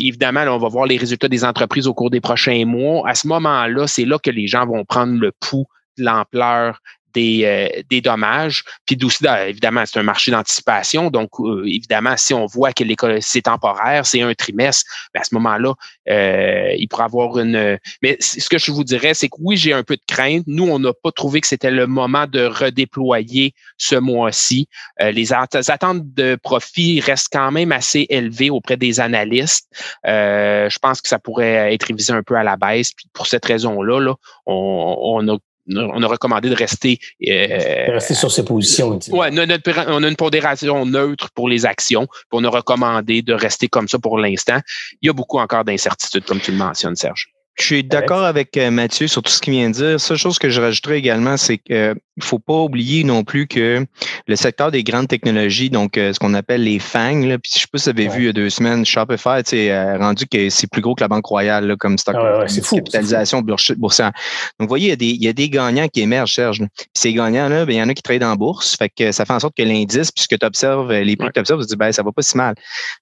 Évidemment, là, on va voir les résultats des entreprises au cours des prochains mois. À ce moment-là, c'est là que les gens vont prendre le pouls de l'ampleur des, euh, des dommages. Puis aussi, évidemment, c'est un marché d'anticipation. Donc, euh, évidemment, si on voit que c'est temporaire, c'est un trimestre, ben, à ce moment-là, euh, il pourra avoir une. Mais ce que je vous dirais, c'est que oui, j'ai un peu de crainte. Nous, on n'a pas trouvé que c'était le moment de redéployer ce mois-ci. les attentes de profit restent quand même assez élevées auprès des analystes. je pense que ça pourrait être révisé un peu à la baisse. Puis pour cette raison-là, là, on, on a on a recommandé de rester. Euh, rester sur ses positions. Oui, on a une pondération neutre pour les actions, puis on a recommandé de rester comme ça pour l'instant. Il y a beaucoup encore d'incertitudes, comme tu le mentionnes, Serge. Je suis d'accord avec euh, Mathieu sur tout ce qu'il vient de dire. Seule chose que je rajouterais également, c'est qu'il ne faut pas oublier non plus que le secteur des grandes technologies, donc euh, ce qu'on appelle les FANG, là, puis je sais pas si vous avez vu il y a deux semaines, Shopify a rendu que c'est plus gros que la Banque Royale comme stock ah c'est fou, capitalisation boursière. Donc, vous voyez, il y, a des, il y a des gagnants qui émergent, Serge. Puis ces gagnants-là, ben, il y en a qui trade en bourse. Fait que ça fait en sorte que l'indice, puisque tu observes, les prix que tu observes, tu te dis, ben, ça va pas si mal.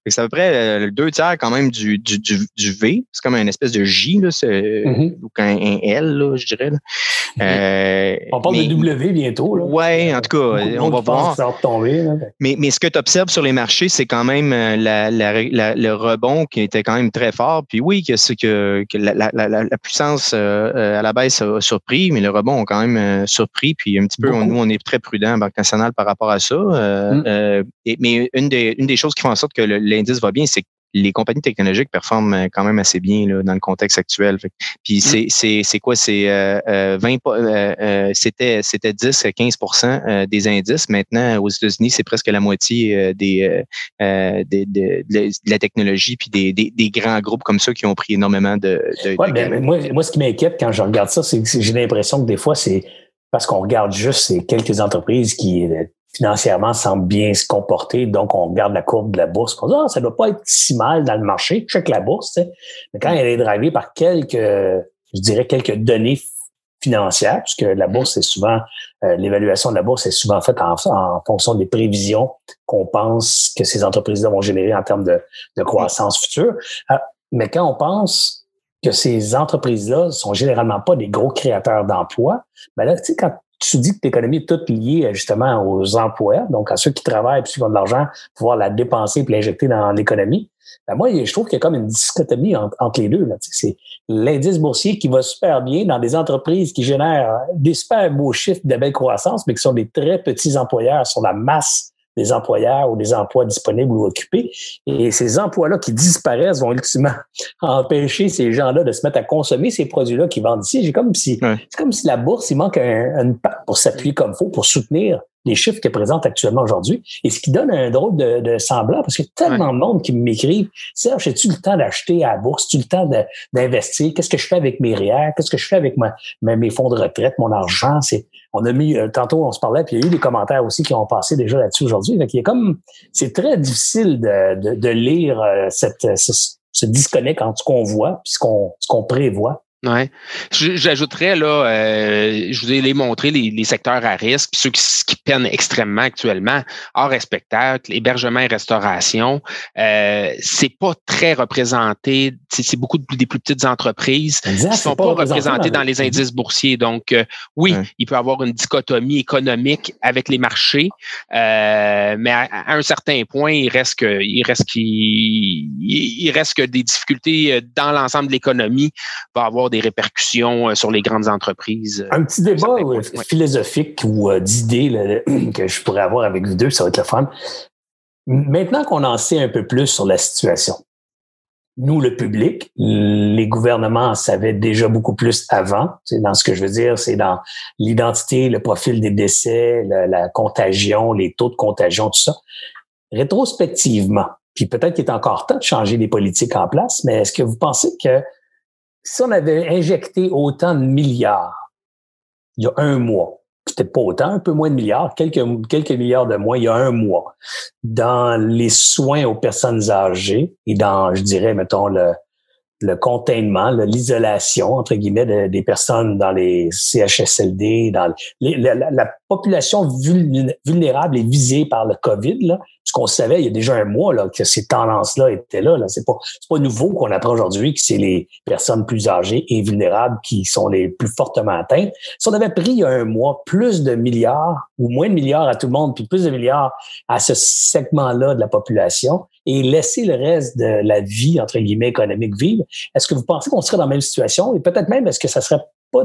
c'est à peu près euh, deux tiers quand même du, du, du, V. C'est comme une espèce de J, là, mm-hmm ou un, un L, je dirais. Euh, on parle de W bientôt. Oui, en tout cas, on va voir. mais, mais ce que tu observes sur les marchés, c'est quand même euh, la, le rebond qui était quand même très fort. Puis oui, que, que, que la, puissance euh, à la baisse a surpris, mais le rebond a quand même surpris. Puis un petit peu, nous, on est très prudent, Banque nationale, par rapport à ça. Mm. mais une des, une des choses qui font en sorte que l'indice va bien, c'est les compagnies technologiques performent euh, quand même assez bien là, dans le contexte actuel. Puis mmh. c'est, c'est, c'est quoi? C'est euh, 20 euh, euh, c'était c'était 10 à 15% des indices. Maintenant, aux États-Unis, c'est presque la moitié des, des de, la technologie puis des, des, des, grands groupes comme ça qui ont pris énormément de. de, ouais, ben, moi, moi, ce qui m'inquiète quand je regarde ça, c'est que j'ai l'impression que des fois, c'est parce qu'on regarde juste ces quelques entreprises qui financièrement semble bien se comporter. Donc, on regarde la courbe de la bourse. On dit, ah, ça doit pas être si mal dans le marché. Check la bourse. Mais quand elle est drivée par quelques, je dirais, quelques données financières, puisque la mm-hmm. bourse est souvent, euh, l'évaluation de la bourse est souvent faite en, fonction des prévisions qu'on pense que ces entreprises-là vont générer en termes de, de croissance future. Euh, mais quand on pense que ces entreprises-là sont généralement pas des gros créateurs d'emplois, ben là, tu sais, quand tu dis que l'économie est toute liée euh, justement aux emplois, donc à ceux qui travaillent et qui ont de l'argent, pouvoir la dépenser et l'injecter dans l'économie. Ben moi, je trouve qu'il y a comme une dichotomie entre, les deux. C'est l'indice boursier qui va super bien dans des entreprises qui génèrent des super beaux chiffres de belle croissance, mais qui sont des très petits employeurs sur la masse des employeurs ou des emplois disponibles ou occupés. Et ces emplois-là qui disparaissent vont ultimement empêcher ces gens-là de se mettre à consommer ces produits-là qui vendent ici. J'ai comme si, c'est comme si la bourse, il manque un, une patte pour s'appuyer comme il faut, pour soutenir les chiffres qu'elle présente actuellement aujourd'hui. Et ce qui donne un drôle de, de semblant, parce qu'il y a tellement de monde qui m'écrivent Serge, as-tu le temps d'acheter à la bourse? As-tu le temps d'investir? Qu'est-ce que je fais avec mes REER? Qu'est-ce que je fais avec ma, mes fonds de retraite, mon argent? C'est, on a mis, euh, tantôt on se parlait, puis il y a eu des commentaires aussi qui ont passé déjà là-dessus aujourd'hui. Donc, il y a comme, c'est très difficile de, de, lire euh, cette, ce, ce disconnect entre ce qu'on voit et ce qu'on, ce qu'on prévoit. Ouais. J'ajouterais là, euh, je vous ai les montré les, les, secteurs à risque, ceux qui, qui, peinent extrêmement actuellement, hors spectacle, hébergement et restauration. Euh, c'est pas très représenté. C'est beaucoup des plus petites entreprises qui qui sont pas, représentées dans les indices boursiers. Donc, euh, oui, il peut y avoir une dichotomie économique avec les marchés, euh, mais à, un certain point, il reste que, il reste qu'il, il reste que des difficultés euh, dans l'ensemble de l'économie va avoir des répercussions euh, sur les grandes entreprises. Euh, Un petit débat philosophique ou euh, d'idées que je pourrais avoir avec vous deux, ça va être le fun. Maintenant qu'on en sait un peu plus sur la situation, nous, le public, les gouvernements en savaient déjà beaucoup plus avant. C'est dans ce que je veux dire, c'est dans l'identité, le profil des décès, la, la, contagion, les taux de contagion, tout ça. Rétrospectivement, puis peut-être qu'il est encore temps de changer les politiques en place, mais est-ce que vous pensez que si on avait injecté autant de milliards il y a un mois, peut-être pas autant, un peu moins de milliards, quelques, quelques milliards de moins il y a un mois, dans les soins aux personnes âgées et dans, je dirais, mettons, le, le containment, l'isolation, entre guillemets, des personnes dans les CHSLD, dans la, population vulnérable est visée par le COVID. Là. Ce qu'on savait il y a déjà un mois là, que ces tendances-là étaient là. là. C'est pas, pas nouveau qu'on apprend aujourd'hui que c'est les personnes plus âgées et vulnérables qui sont les plus fortement atteintes. Si on avait pris il y a un mois plus de milliards ou moins de milliards à tout le monde, puis plus de milliards à ce segment-là de la population, et laisser le reste de la vie, entre guillemets, économique vivre, est-ce que vous pensez qu'on serait dans la même situation? Et peut-être même, est-ce que ça serait pas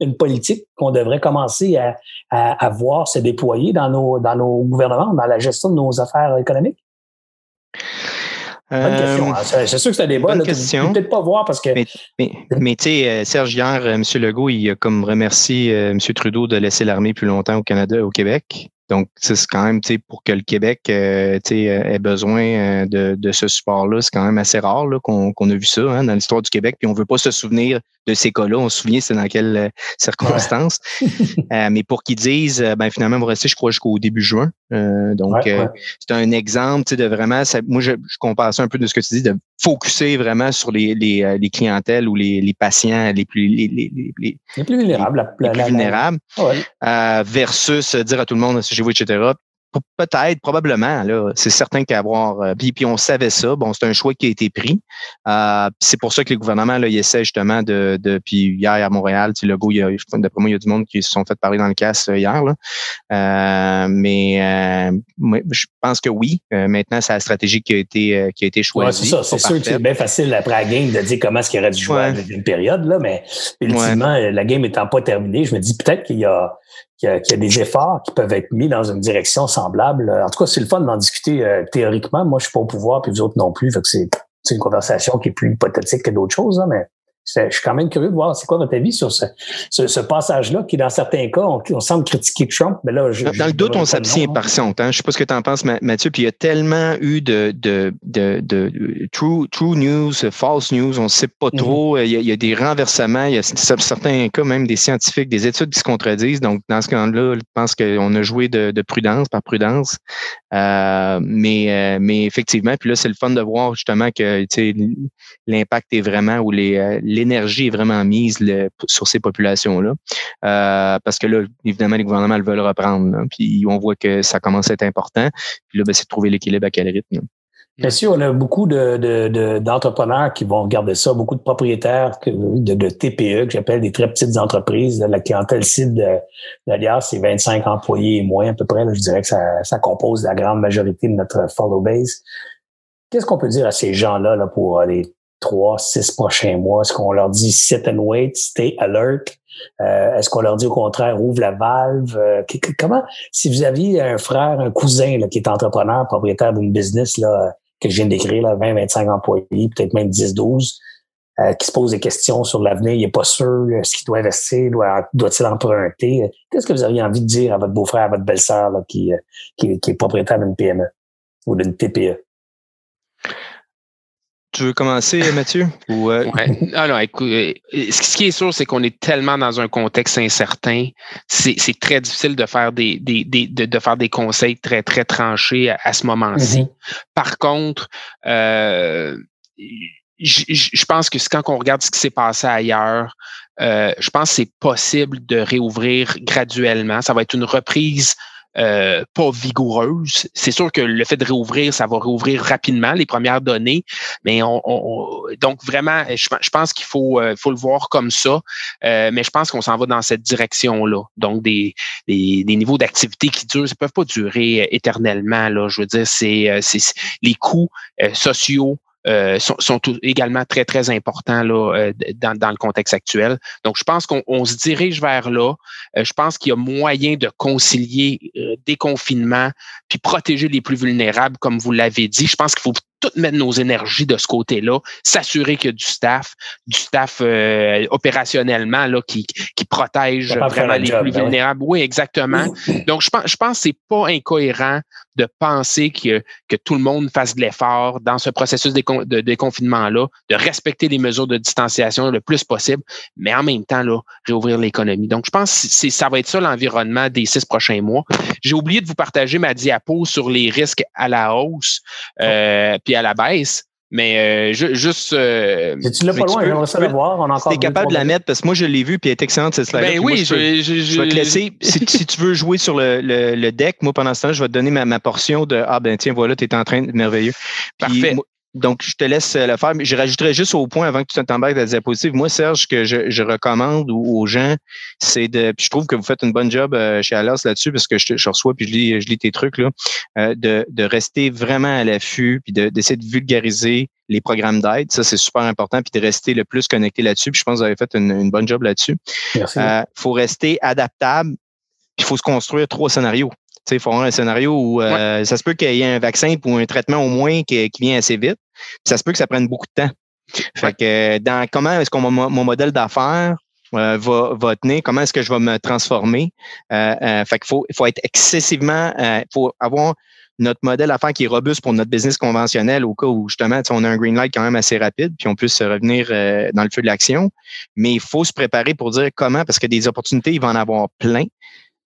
une politique qu'on devrait commencer à, à, voir se déployer dans nos, dans nos gouvernements, dans la gestion de nos affaires économiques? Bonne question. Euh, hein. C'est sûr que c'est un débat. Bonne question. peut-être pas voir parce que. Mais, tu sais, euh, Serge, hier, euh, M. Legault, il a comme remercié M. Trudeau de laisser l'armée plus longtemps au Canada, au Québec. Donc, c'est quand même, pour que le Québec euh, ait besoin euh, de, de ce support-là, c'est quand même assez rare qu'on a vu ça hein, dans l'histoire du Québec. Puis on veut pas se souvenir de ces cas-là. On se souvient c'est dans quelles euh, circonstances. euh, mais pour qu'ils disent, ben finalement, vous restez, je crois, jusqu'au début juin. donc, c'est un exemple de vraiment, ça, moi, je, je, compare ça un peu de ce que tu dis, de focuser vraiment sur les, les, les clientèles ou les, les patients les plus les, les, les, les plus vulnérables, les, plus vulnérables versus dire à tout le monde chez vous, etc. Peut-être, probablement, là. C'est certain qu'avoir. Euh, puis, puis on savait ça. Bon, c'est un choix qui a été pris. Euh, c'est pour ça que les gouvernements, là, ils essaient justement de. de puis hier à Montréal, tu le il y a, d'après moi, il y a du monde qui se sont fait parler dans le casse euh, hier. Là. Euh, mais je pense que oui. maintenant, c'est la stratégie qui a été qui a été choisie. Ouais, c'est ça. C'est sûr que c'est bien facile après la game de dire comment est-ce qu'il aurait dû jouer à une période, là, mais ultimement, la game étant pas terminée, je me dis peut-être qu'il y a qu'il y, a des efforts qui peuvent être mis dans une direction semblable. En tout cas, c'est le fun d'en discuter euh, théoriquement. Moi, je suis pas au pouvoir, puis les autres non plus. Fait que c'est, une conversation qui est plus hypothétique que d'autres choses, hein, mais je suis quand même curieux de voir c'est quoi votre avis sur ce, ce, passage-là qui, dans certains cas, on, semble critiquer Trump. Mais là, dans, le doute, on s'abstient par son temps. Je sais pas ce que tu en penses, Mathieu. Puis il y a tellement eu de, de, de, de true, true news, false news, on ne sait pas mm-hmm. trop. il, y a, des renversements. Il y a certains cas, même des scientifiques, des études qui se contredisent. Donc, dans ce cas-là, je pense qu'on a joué de, de, prudence par prudence. Euh, mais, euh, mais effectivement, puis là, c'est le fun de voir justement que l'impact est vraiment ou euh, l'énergie est vraiment mise sur ces populations-là. Euh, parce que là, évidemment, les gouvernements le veulent reprendre. puis on voit que ça commence à être important. Puis là, ben, c'est de trouver l'équilibre à quel rythme. Bien sûr, on a beaucoup d'entrepreneurs qui vont regarder ça, beaucoup de propriétaires de, TPE, que j'appelle des très petites entreprises. La clientèle cible d'Alias, c'est 25 employés et moins à peu près. je dirais que ça, ça compose la grande majorité de notre follow base. Qu'est-ce qu'on peut dire à ces gens-là là, pour les trois, six prochains mois? Est-ce qu'on leur dit sit and wait, stay alert? Euh, est-ce qu'on leur dit au contraire ouvre la valve? Euh, comment, si vous aviez un frère, un cousin là, qui est entrepreneur, propriétaire d'une business là, que je viens d'écrire, 20, 25 employés, peut-être même 10, 12, euh, qui se pose des questions sur l'avenir, il n'est pas sûr, est-ce qu'il doit investir, doit, doit-il emprunter? Qu'est-ce que vous auriez envie de dire à votre beau-frère, à votre belle-sœur qui, qui, qui est propriétaire d'une PME ou d'une TPE? Tu veux commencer, Mathieu? Ou, euh... écoute, euh, ce qui est sûr, c'est qu'on est tellement dans un contexte incertain, c'est très difficile de faire des, des, des de, faire des conseils très, très tranchés à, ce moment-ci. Mm-hmm. Par contre, euh, je pense que quand on regarde ce qui s'est passé ailleurs, euh, je pense que c'est possible de réouvrir graduellement. Ça va être une reprise euh, pas vigoureuse. C'est sûr que le fait de réouvrir, ça va réouvrir rapidement les premières données, mais on, donc vraiment, je, pense qu'il faut, euh, faut le voir comme ça. Euh, mais je pense qu'on s'en va dans cette direction-là. Donc des, des, niveaux d'activité qui durent, ça peuvent pas durer éternellement. Là, je veux dire, c'est les coûts sociaux euh, sont, sont également très, très importants là, euh, dans, dans, le contexte actuel. Donc, je pense qu'on se dirige vers là. Euh, je pense qu'il y a moyen de concilier déconfinement puis protéger les plus vulnérables, comme vous l'avez dit. Je pense qu'il faut tout mettre nos énergies de ce côté-là, s'assurer qu'il y a du staff, du staff euh, opérationnellement là, qui, qui protège vraiment les plus ben vulnérables. Oui. exactement. Donc, je pense, je pense que c'est pas incohérent de penser que, que tout le monde fasse de l'effort dans ce processus de, déconfinement-là, de respecter les mesures de distanciation le plus possible, mais en même temps, là, réouvrir l'économie. Donc, je pense que ça va être ça l'environnement des six prochains mois. J'ai oublié de vous partager ma diapo sur les risques à la hausse. Euh, puis à la baisse. Mais euh, juste. Euh, tu l'as pas loin, j'aimerais ça le voir. On a encore. capable de la mettre parce que moi, je l'ai vu puis elle est excellente cette slide. Ben oui, je, je, vais te laisser. si, tu veux jouer sur le, le, deck, moi, pendant ce temps, je vais te donner ma, ma portion de Ah, ben tiens, voilà, tu es en train de merveilleux. Parfait. Donc, je te laisse le faire. Mais je rajouterais juste au point avant que tu t'embarques de la diapositive. Moi, Serge, que je, je recommande aux gens, c'est de. Puis je trouve que vous faites une bonne job euh, chez Alas là-dessus, parce que je, je, reçois puis je lis, je lis tes trucs là, euh, de, de rester vraiment à l'affût, puis d'essayer de, vulgariser les programmes d'aide. Ça, c'est super important, puis de rester le plus connecté là-dessus. Puis je pense que vous avez fait une, une bonne job là-dessus. Merci. Euh, faut rester adaptable, puis il faut se construire trois scénarios. Il faut avoir un scénario où euh, ça se peut qu'il y ait un vaccin ou un traitement au moins qui, qui vient assez vite. Ça se peut que ça prenne beaucoup de temps. Fait que dans comment est-ce que mon, mon modèle d'affaires euh, va, va tenir, comment est-ce que je vais me transformer? Euh, euh fait qu'il faut, il faut être excessivement, il faut avoir notre modèle d'affaires qui est robuste pour notre business conventionnel au cas où justement on a un green light quand même assez rapide, puis on puisse revenir dans le feu de l'action. Mais il faut se préparer pour dire comment, parce que des opportunités, il va en avoir plein.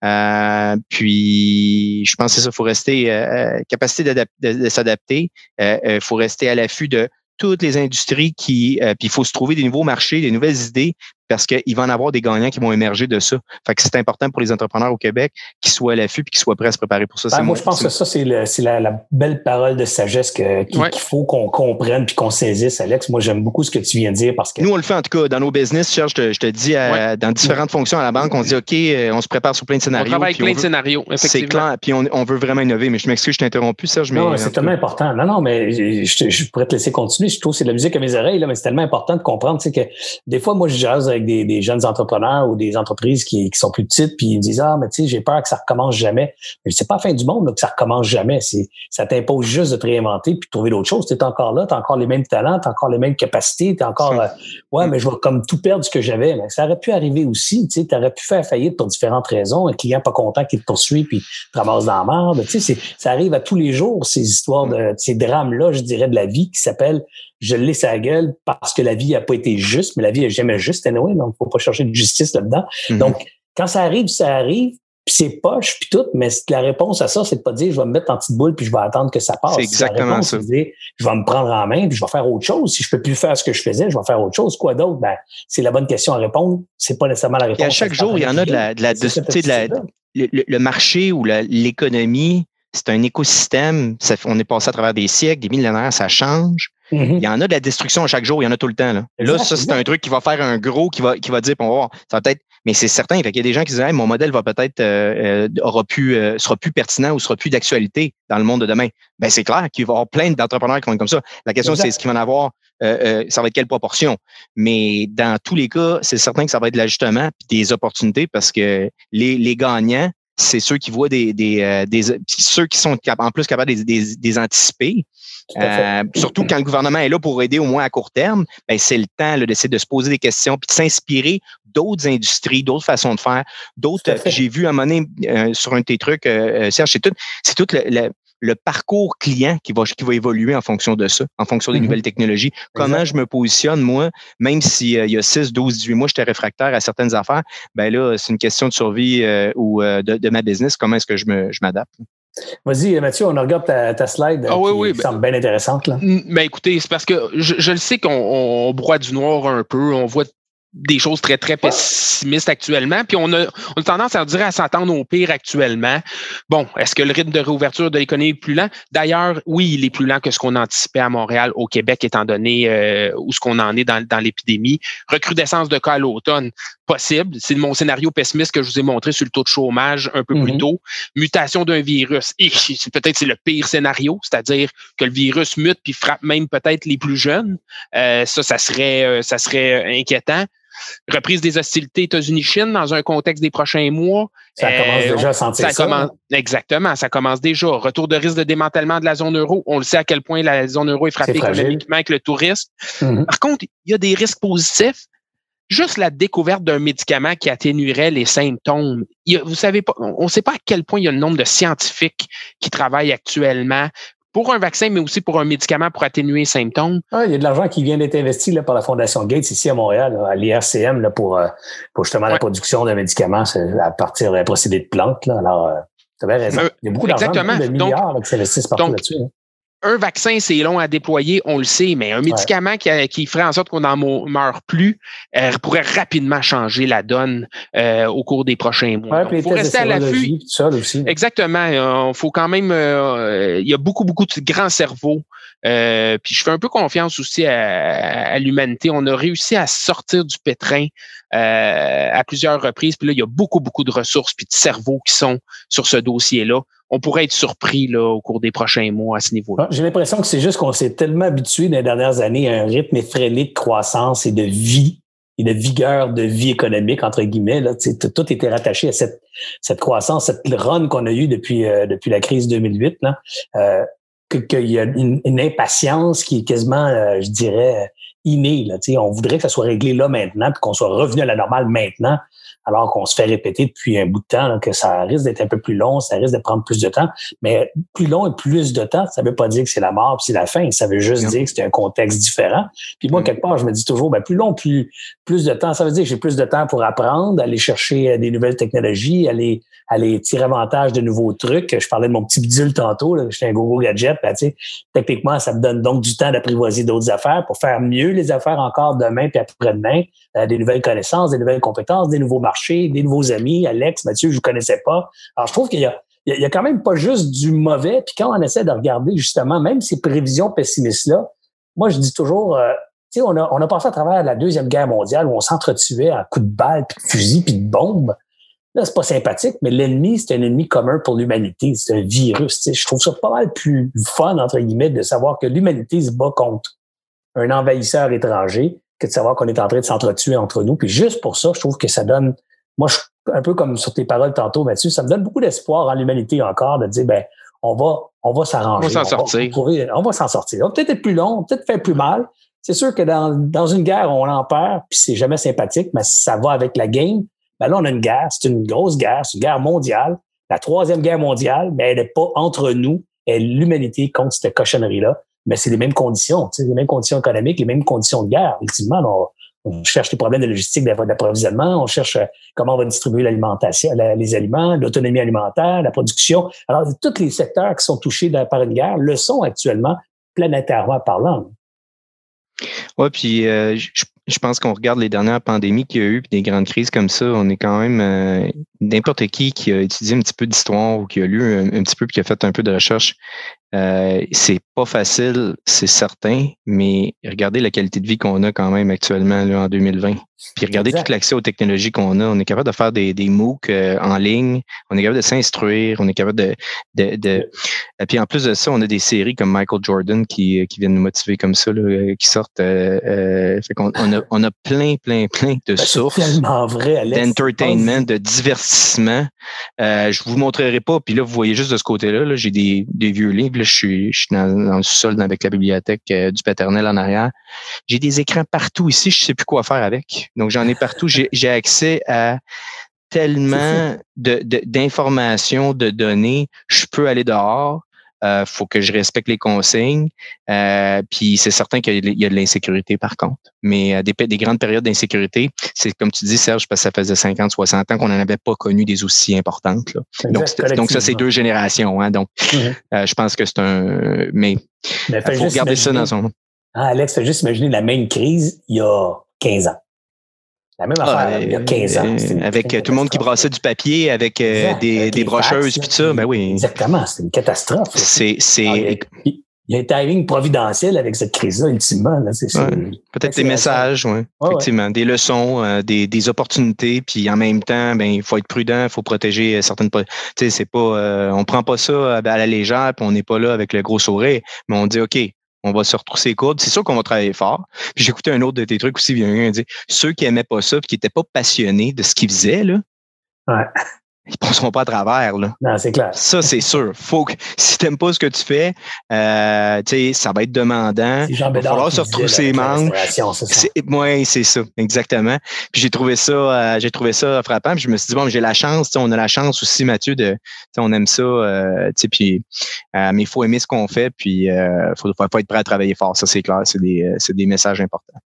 Euh, puis, je pense que ça, faut rester euh, capacité de, s'adapter. Il euh, faut rester à l'affût de toutes les industries qui, puis il faut se trouver des nouveaux marchés, des nouvelles idées, parce qu'il va en avoir des gagnants qui vont émerger de ça. Fait que c'est important pour les entrepreneurs au Québec qu'ils soient à l'affût et qu'ils soient prêts à se préparer pour ça. Ben, moi, je pense que ça, c'est la, la, belle parole de sagesse qu'il faut qu'on comprenne puis qu'on saisisse, Alex. Moi, j'aime beaucoup ce que tu viens de dire parce que. Nous, on le fait en tout cas dans nos business. Serge, je te, je te dis, dans différentes fonctions à la banque, on se dit, OK, euh, on se prépare sur plein de scénarios. On travaille plein de scénarios, C'est clair. Puis on, veut vraiment innover. Mais je m'excuse, je t'ai interrompu, Serge. Non, c'est tellement important. Non, non, mais je, pourrais te laisser continuer. Je trouve que c'est de la musique à mes oreilles, là, mais c'est tellement important de comprendre que des fois, moi, je jase avec des, des jeunes entrepreneurs ou des entreprises qui, qui sont plus petites, puis ils me disent Ah, mais tu sais, j'ai peur que ça recommence jamais. Mais c'est pas la fin du monde que ça recommence jamais. C'est ça t'impose juste de te réinventer puis de trouver d'autres choses. Tu es encore là, tu as encore les mêmes talents, tu as encore les mêmes capacités, tu encore euh, Ouais, mais je vais comme tout perdre ce que j'avais. Mais ça aurait pu arriver aussi. Tu sais, aurais pu faire faillite pour différentes raisons. Un client pas content qui te poursuit puis te ramasse dans la merde. Tu sais, ça arrive à tous les jours, ces histoires de ces drames-là, je dirais, de la vie qui s'appellent je le laisse à la gueule parce que la vie n'a pas été juste, mais la vie est jamais juste, anyway, donc faut pas chercher de justice là-dedans. Mhm. Donc, quand ça arrive, ça arrive, puis c'est poche, puis tout, mais la réponse à ça, c'est de pas dire je vais me mettre en petite boule puis je vais attendre que ça passe. C'est exactement ça. Dire, je vais me prendre en main puis je vais faire autre chose. Si je peux plus faire ce que je faisais, je vais faire autre chose. Quoi d'autre? Ben, c'est la bonne question à répondre. C'est pas nécessairement la réponse. à chaque jour, il y en a de la, de la, de, la le, le, marché ou l'économie, c'est un écosystème. Ça, on est passé à travers des siècles, des millénaires, ça change. Mm-hmm. Il y en a de la destruction à chaque jour, il y en a tout le temps. Là, là ça, c'est un truc qui va faire un gros, qui va, qui va dire, on va voir, ça va peut-être, mais c'est certain. il y a des gens qui disent, mon modèle va peut-être euh, euh, aura pu, euh, sera plus pertinent ou sera plus d'actualité dans le monde de demain. Ben, c'est clair qu'il va y avoir plein d'entrepreneurs qui vont être comme ça. La question, c'est est-ce qu'il va en avoir, ça va être quelle proportion? Mais dans tous les cas, c'est certain que ça va être l'ajustement et des opportunités parce que les, les gagnants, c'est ceux qui voient des, des, des, ceux qui sont en plus capables de des anticiper. Euh, surtout quand le gouvernement est là pour aider au moins à court terme, ben c'est le temps d'essayer de se poser des questions puis de s'inspirer d'autres industries, d'autres façons de faire, d'autres. J'ai vu à un moment donné euh, sur un de tes trucs, euh, euh, Serge, c'est tout, c'est tout le, le, parcours client qui va, qui va évoluer en fonction de ça, en fonction des mm-hmm. nouvelles technologies. Comment je me positionne, moi, même s'il y a 6, 12, 18 mois, j'étais réfractaire à certaines affaires, ben là, c'est une question de survie ou de, de, ma business. Comment est-ce que je m'adapte? Vas-y, Mathieu, on regarde ta, slide ah, oui, oui, qui semble bien intéressante. Là. Ben, écoutez, c'est parce que je, je le sais qu'on broie du noir un peu, on voit des choses très, très pessimistes actuellement. Puis on a, on a tendance à dire à s'attendre au pire actuellement. Bon, est-ce que le rythme de réouverture de l'économie est plus lent? D'ailleurs, oui, il est plus lent que ce qu'on anticipait à Montréal, au Québec, étant donné euh, où ce qu'on en est dans, dans l'épidémie. Recrudescence de cas à l'automne, possible. C'est mon scénario pessimiste que je vous ai montré sur le taux de chômage un peu plus mm-hmm. tôt. Mutation d'un virus. Et peut-être c'est le pire scénario, c'est-à-dire que le virus mute puis frappe même peut-être les plus jeunes. Euh, ça, ça serait, euh, ça serait inquiétant reprise des hostilités États-Unis-Chine dans un contexte des prochains mois. Ça commence euh, déjà à sentir ça. Commence, exactement, ça commence déjà. Retour de risque de démantèlement de la zone euro. On le sait à quel point la zone euro est frappée économiquement avec le tourisme. Mm-hmm. Par contre, il y a des risques positifs. Juste la découverte d'un médicament qui atténuerait les symptômes. vous savez pas, on ne sait pas à quel point il y a le nombre de scientifiques qui travaillent actuellement pour un vaccin, mais aussi pour un médicament pour atténuer les symptômes. Ah, il y a de l'argent qui vient d'être investi là, par la Fondation Gates ici à Montréal, à l'IRCM, pour, euh, pour justement la production de médicaments à partir d'un procédé de plantes. Là. Alors, euh, tu avais raison. Euh, il y a beaucoup d'argent, de milliards qui s'investissent partout là-dessus. Un vaccin, c'est long à déployer, on le sait, mais un médicament qui, qui, ferait en sorte qu'on n'en meurt plus euh, pourrait rapidement changer la donne euh, au cours des prochains mois. Il faut rester à l'affût. Exactement. Il faut quand même. il y a beaucoup, beaucoup de grands cerveaux. puis je fais un peu confiance aussi à, à l'humanité. On a réussi à sortir du pétrin à plusieurs reprises. Puis là, il y a beaucoup, beaucoup de ressources puis de cerveaux qui sont sur ce dossier-là on pourrait être surpris là, au cours des prochains mois à ce niveau-là. J'ai l'impression que c'est juste qu'on s'est tellement habitué dans les dernières années à un rythme effréné de croissance et de vie et de vigueur de vie économique, entre guillemets. Là, tout était rattaché à cette, croissance, cette run qu'on a eue depuis, euh, depuis la crise 2008. Là, euh, qu'il y a une, impatience qui est quasiment, euh, je dirais, innée. Là, on voudrait que ça soit réglé là maintenant, qu'on soit revenu à la normale maintenant alors qu'on se fait répéter depuis un bout de temps que ça risque d'être un peu plus long, ça risque de prendre plus de temps. Mais plus long et plus de temps, ça veut pas dire que c'est la mort puis c'est la fin. Ça veut juste dire que c'est un contexte différent. Puis moi, mm. quelque part, je me dis toujours, ben, plus long, plus, plus de temps, ça veut dire que j'ai plus de temps pour apprendre, aller chercher euh, des nouvelles technologies, aller, aller tirer avantage de nouveaux trucs. Je parlais de mon petit bidule tantôt, là, j'étais un gogo gadget. Ben, techniquement, ça me donne donc du temps d'apprivoiser d'autres affaires pour faire mieux les affaires encore demain puis après-demain, des nouvelles connaissances, des nouvelles compétences, des nouveaux marchés des nouveaux amis. Alex, Mathieu, je ne vous connaissais pas. Alors, je trouve qu'il y a, il y a quand même pas juste du mauvais. Puis quand on essaie de regarder justement, même ces prévisions pessimistes-là, moi, je dis toujours, euh, tu sais, on a, on a passé à travers la Deuxième Guerre mondiale où on s'entretuait à coups de balles, puis de fusils, puis de bombes. Là, c'est pas sympathique, mais l'ennemi, c'est un ennemi commun pour l'humanité. C'est un virus. Je trouve ça pas mal plus fun, entre guillemets, de savoir que l'humanité se bat contre un envahisseur étranger que de savoir qu'on est en train de s'entretuer entre nous. Puis juste pour ça, je trouve que ça donne moi, je, un peu comme sur tes paroles tantôt, Mathieu, ça me donne beaucoup d'espoir en l'humanité encore de dire, ben, on va, on va s'arranger. On va s'en sortir. on va s'en sortir. On va peut-être être plus long, peut-être faire plus mal. C'est sûr que dans, dans une guerre, on en perd, puis c'est jamais sympathique, mais ça va avec la game. Ben là, on a une guerre, c'est une grosse guerre, c'est une guerre mondiale, la troisième guerre mondiale, mais elle n'est pas entre nous et l'humanité contre cette cochonnerie-là. Mais c'est les mêmes conditions, les mêmes conditions économiques, les mêmes conditions de guerre. Ultimement, on cherche les problèmes de logistique d'approvisionnement, on cherche euh, comment on va distribuer les aliments, l'autonomie alimentaire, la production. Alors, tous les secteurs qui sont touchés par une guerre le sont actuellement, planétairement parlant. Oui, puis euh, je, pense qu'on regarde les dernières pandémies qu'il y a eu, puis des grandes crises comme ça, on est quand même euh, n'importe qui qui a étudié un petit peu d'histoire ou qui a lu un, petit peu puis qui a fait un peu de recherche euh, c'est pas facile, c'est certain, mais regardez la qualité de vie qu'on a quand même actuellement là, en 2020. Puis regardez tout l'accès aux technologies qu'on a. On est capable de faire des, des MOOC euh, en ligne, on est capable de s'instruire, on est capable de, de, de... Et puis en plus de ça, on a des séries comme Michael Jordan qui, qui viennent nous motiver comme ça, là, qui sortent. Euh, euh fait qu'on on a, on a plein, plein, plein de ben, sources d'entertainment, de divertissement. Euh, je vous montrerai pas, puis là, vous voyez juste de ce côté-là, -là, j'ai des, des vieux livres je suis, dans, le sol avec la bibliothèque euh, du paternel en arrière. J'ai des écrans partout ici, je sais plus quoi faire avec. Donc, j'en ai partout. J'ai accès à tellement d'informations, de, de données. Je peux aller dehors. Euh, faut que je respecte les consignes. Euh, puis c'est certain qu'il y a de l'insécurité par contre. Mais euh, des, des grandes périodes d'insécurité, c'est comme tu dis, Serge, parce que ça faisait 50, 60 ans qu'on n'en avait pas connu des aussi importantes. Donc, donc ça, c'est deux générations. Hein, donc, mm-hmm. euh, je pense que c'est un. Mais il faut regarder ça dans son. Ah, Alex, fais juste imaginer la même crise il y a 15 ans. La même affaire, ah, il y a 15 ans. avec tout le monde qui brassait du papier, avec euh, des, des brocheuses, puis ça, ben oui. Exactement, c'est une catastrophe. C'est, c'est... Ah, il y a un timing providentiel avec cette crise-là, ultimement. Là, c'est, Peut-être des messages, oui. effectivement. Des leçons, euh, des, des, opportunités, puis en même temps, ben il faut être prudent, il faut protéger euh, certaines. Tu sais, c'est pas, on prend pas ça à la légère, puis on n'est pas là avec le gros sourire, mais on dit OK, on va se retrousser les coudes. C'est sûr qu'on va travailler fort. Puis j'ai écouté un autre de tes trucs aussi, il dit ceux qui aimaient pas ça, qui n'étaient pas passionnés de ce qu'ils faisaient, là, ouais ils passeront pas à travers. Là. Non, c'est clair. Ça, c'est sûr. Faut que, si t'aimes pas ce que tu fais, euh, ça va être demandant. Il va falloir se retrousser les manches. Oui, c'est ça, exactement. Puis j'ai trouvé ça, euh, j'ai trouvé ça frappant. Puis je me suis dit, bon, j'ai la chance, on a la chance aussi, Mathieu, de on aime ça, euh, puis, euh, mais il faut aimer ce qu'on fait, puis il euh, faut, faut, être prêt à travailler fort. Ça, c'est clair. C'est des, c'est des messages importants.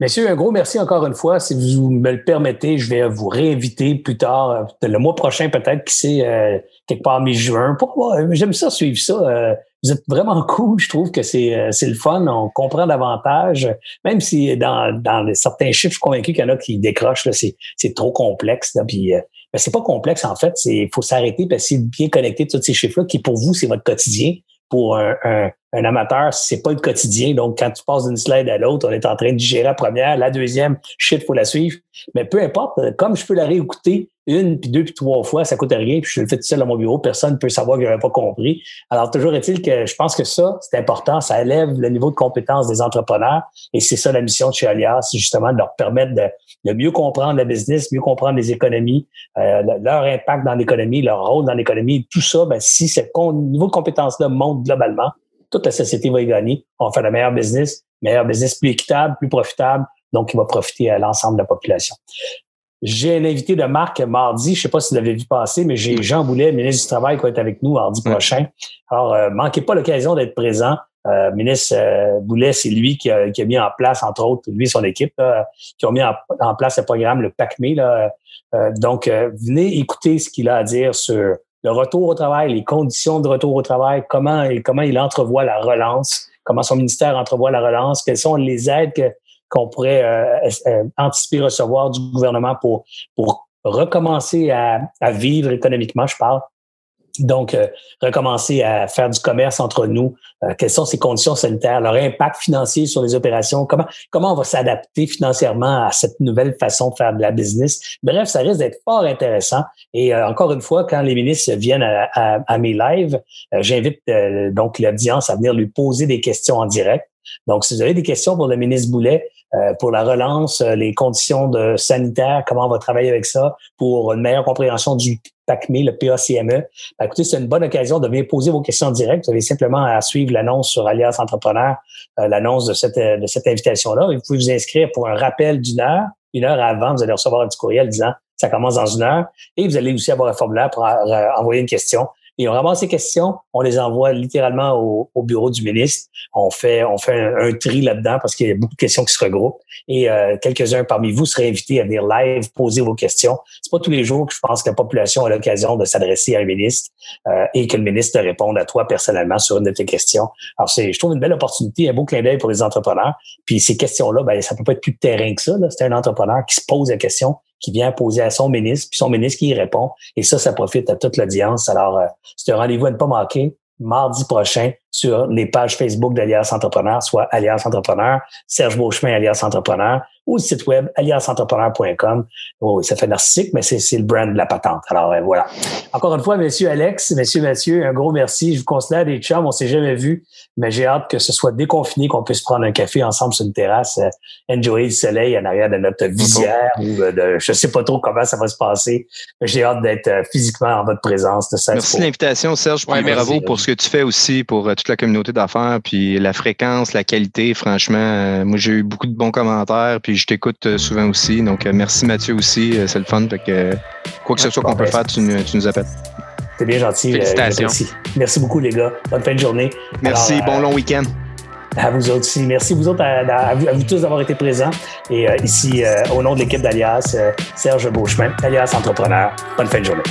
Messieurs, un gros merci encore une fois. Si vous me le permettez, je vais vous réinviter plus tard, euh, le mois prochain peut-être, qui c'est euh, quelque part mi-juin. J'aime ça, suivre ça. Euh, vous êtes vraiment cool. Je trouve que c'est c'est le fun. On comprend davantage. Même si dans, dans certains chiffres, je suis convaincu qu'il y en a qui décrochent. C'est trop complexe. Là, puis, ben, c'est pas complexe en fait. Il faut s'arrêter parce que bien connecter tous ces chiffres-là qui pour vous, c'est votre quotidien pour un, un, un amateur, c'est pas le quotidien. Donc, quand tu passes d'une slide à l'autre, on est en train de digérer la première, la deuxième, shit, faut la suivre. Mais peu importe, comme je peux la réécouter une, puis deux, puis trois fois, ça coûte rien, puis je le fais tout seul dans mon bureau, personne ne peut savoir que j'avais pas compris. Alors, toujours est-il que je pense que ça, c'est important, ça élève le niveau de compétence des entrepreneurs, et c'est ça la mission de chez Alias, c'est justement de leur permettre de, mieux comprendre le business, mieux comprendre les économies, euh, leur impact dans l'économie, leur rôle dans l'économie, tout ça, ben, si ce niveau de compétence-là monte globalement, toute la société va y gagner. On va faire le meilleur business, meilleur business plus équitable, plus profitable, donc il va profiter à l'ensemble de la population. J'ai un invité de marque mardi, je ne sais pas si vous l'avez vu passer, mais j'ai Jean Boulet, ministre du Travail, qui va être avec nous mardi prochain. Alors, euh, manquez pas l'occasion d'être présent. Euh, ministre euh, Boulet, c'est lui qui a, mis en place, entre autres, lui et son équipe, qui ont mis en, place le programme, le PACME. Là. Euh, donc, venez écouter ce qu'il a à dire sur le retour au travail, les conditions de retour au travail, comment, comment il entrevoit la relance, comment son ministère entrevoit la relance, quelles sont les aides qu'on pourrait euh, euh, anticiper recevoir du gouvernement pour, pour recommencer à, à vivre économiquement, je parle, donc, euh, recommencer à faire du commerce entre nous. Euh, quelles sont ces conditions sanitaires, leur impact financier sur les opérations, comment, comment on va s'adapter financièrement à cette nouvelle façon de faire de la business. Bref, ça risque d'être fort intéressant. Et euh, encore une fois, quand les ministres viennent à, à, à mes lives, j'invite donc l'audience à venir lui poser des questions en direct. Donc, si vous avez des questions pour le ministre Boulet, pour la relance, les conditions de sanitaires, comment on va travailler avec ça, pour une meilleure compréhension du PACME, le PACME. Ben, écoutez, c'est une bonne occasion de venir poser vos questions en direct. Vous avez simplement à suivre l'annonce sur Alias Entrepreneur, euh, l'annonce de cette, de cette invitation-là. Vous pouvez vous inscrire pour un rappel d'une heure. Une heure avant, vous allez recevoir un petit courriel disant ça commence dans une heure. Et vous allez aussi avoir un formulaire pour euh, envoyer une question. Et on ramasse ces questions, on les envoie littéralement au, au bureau du ministre. On fait, on fait un, tri là-dedans parce qu'il y a beaucoup de questions qui se regroupent. Et euh, quelques-uns parmi vous seraient invités à venir live, poser vos questions. C'est pas tous les jours que je pense que la population a l'occasion de s'adresser à un ministre euh, et que le ministre te réponde à toi personnellement sur une de tes questions. Alors, c'est, je trouve une belle opportunité, un beau clin d'œil pour les entrepreneurs. Puis ces questions-là, ben, ça peut pas être plus terrain que ça. C'est un entrepreneur qui se pose la question qui vient poser à son ministre, puis son ministre qui y répond. Et ça, ça profite à toute l'audience. Alors, euh, c'est un rendez-vous à ne pas manquer mardi prochain sur les pages Facebook d'Alias Entrepreneur, soit Alias Entrepreneur, Serge Beauchemin, Alias Entrepreneur, ou le site web aliasentrepreneur.com. Oh, ça fait narcissique, mais c'est le brand de la patente. Alors euh, voilà. Encore une fois, monsieur Alex, monsieur Mathieu, un gros merci. Je vous considère des chums, on s'est jamais vu, mais j'ai hâte que ce soit déconfiné, qu'on puisse prendre un café ensemble sur une terrasse, euh, enjoy le soleil en arrière de notre visière ou euh, de, je sais pas trop comment ça va se passer. J'ai hâte d'être physiquement en votre présence. De merci de l'invitation, Serge. Ouais, bravo pour ce que tu fais aussi pour toute la communauté d'affaires, puis la fréquence, la qualité. Franchement, moi j'ai eu beaucoup de bons commentaires, puis je t'écoute euh, souvent aussi. Donc, euh, merci Mathieu aussi. Euh, c'est le fun. que, quoi que ce soit qu'on peut faire, tu, nous appelles. C'est bien gentil. Félicitations. merci beaucoup, les gars. Bonne fin de journée. Merci. bon long week-end. À vous autres aussi. Merci vous autres, à, vous, tous d'avoir été présents. Et ici, au nom de l'équipe d'Alias, Serge Beauchemin, Alias Entrepreneur. Bonne fin de journée.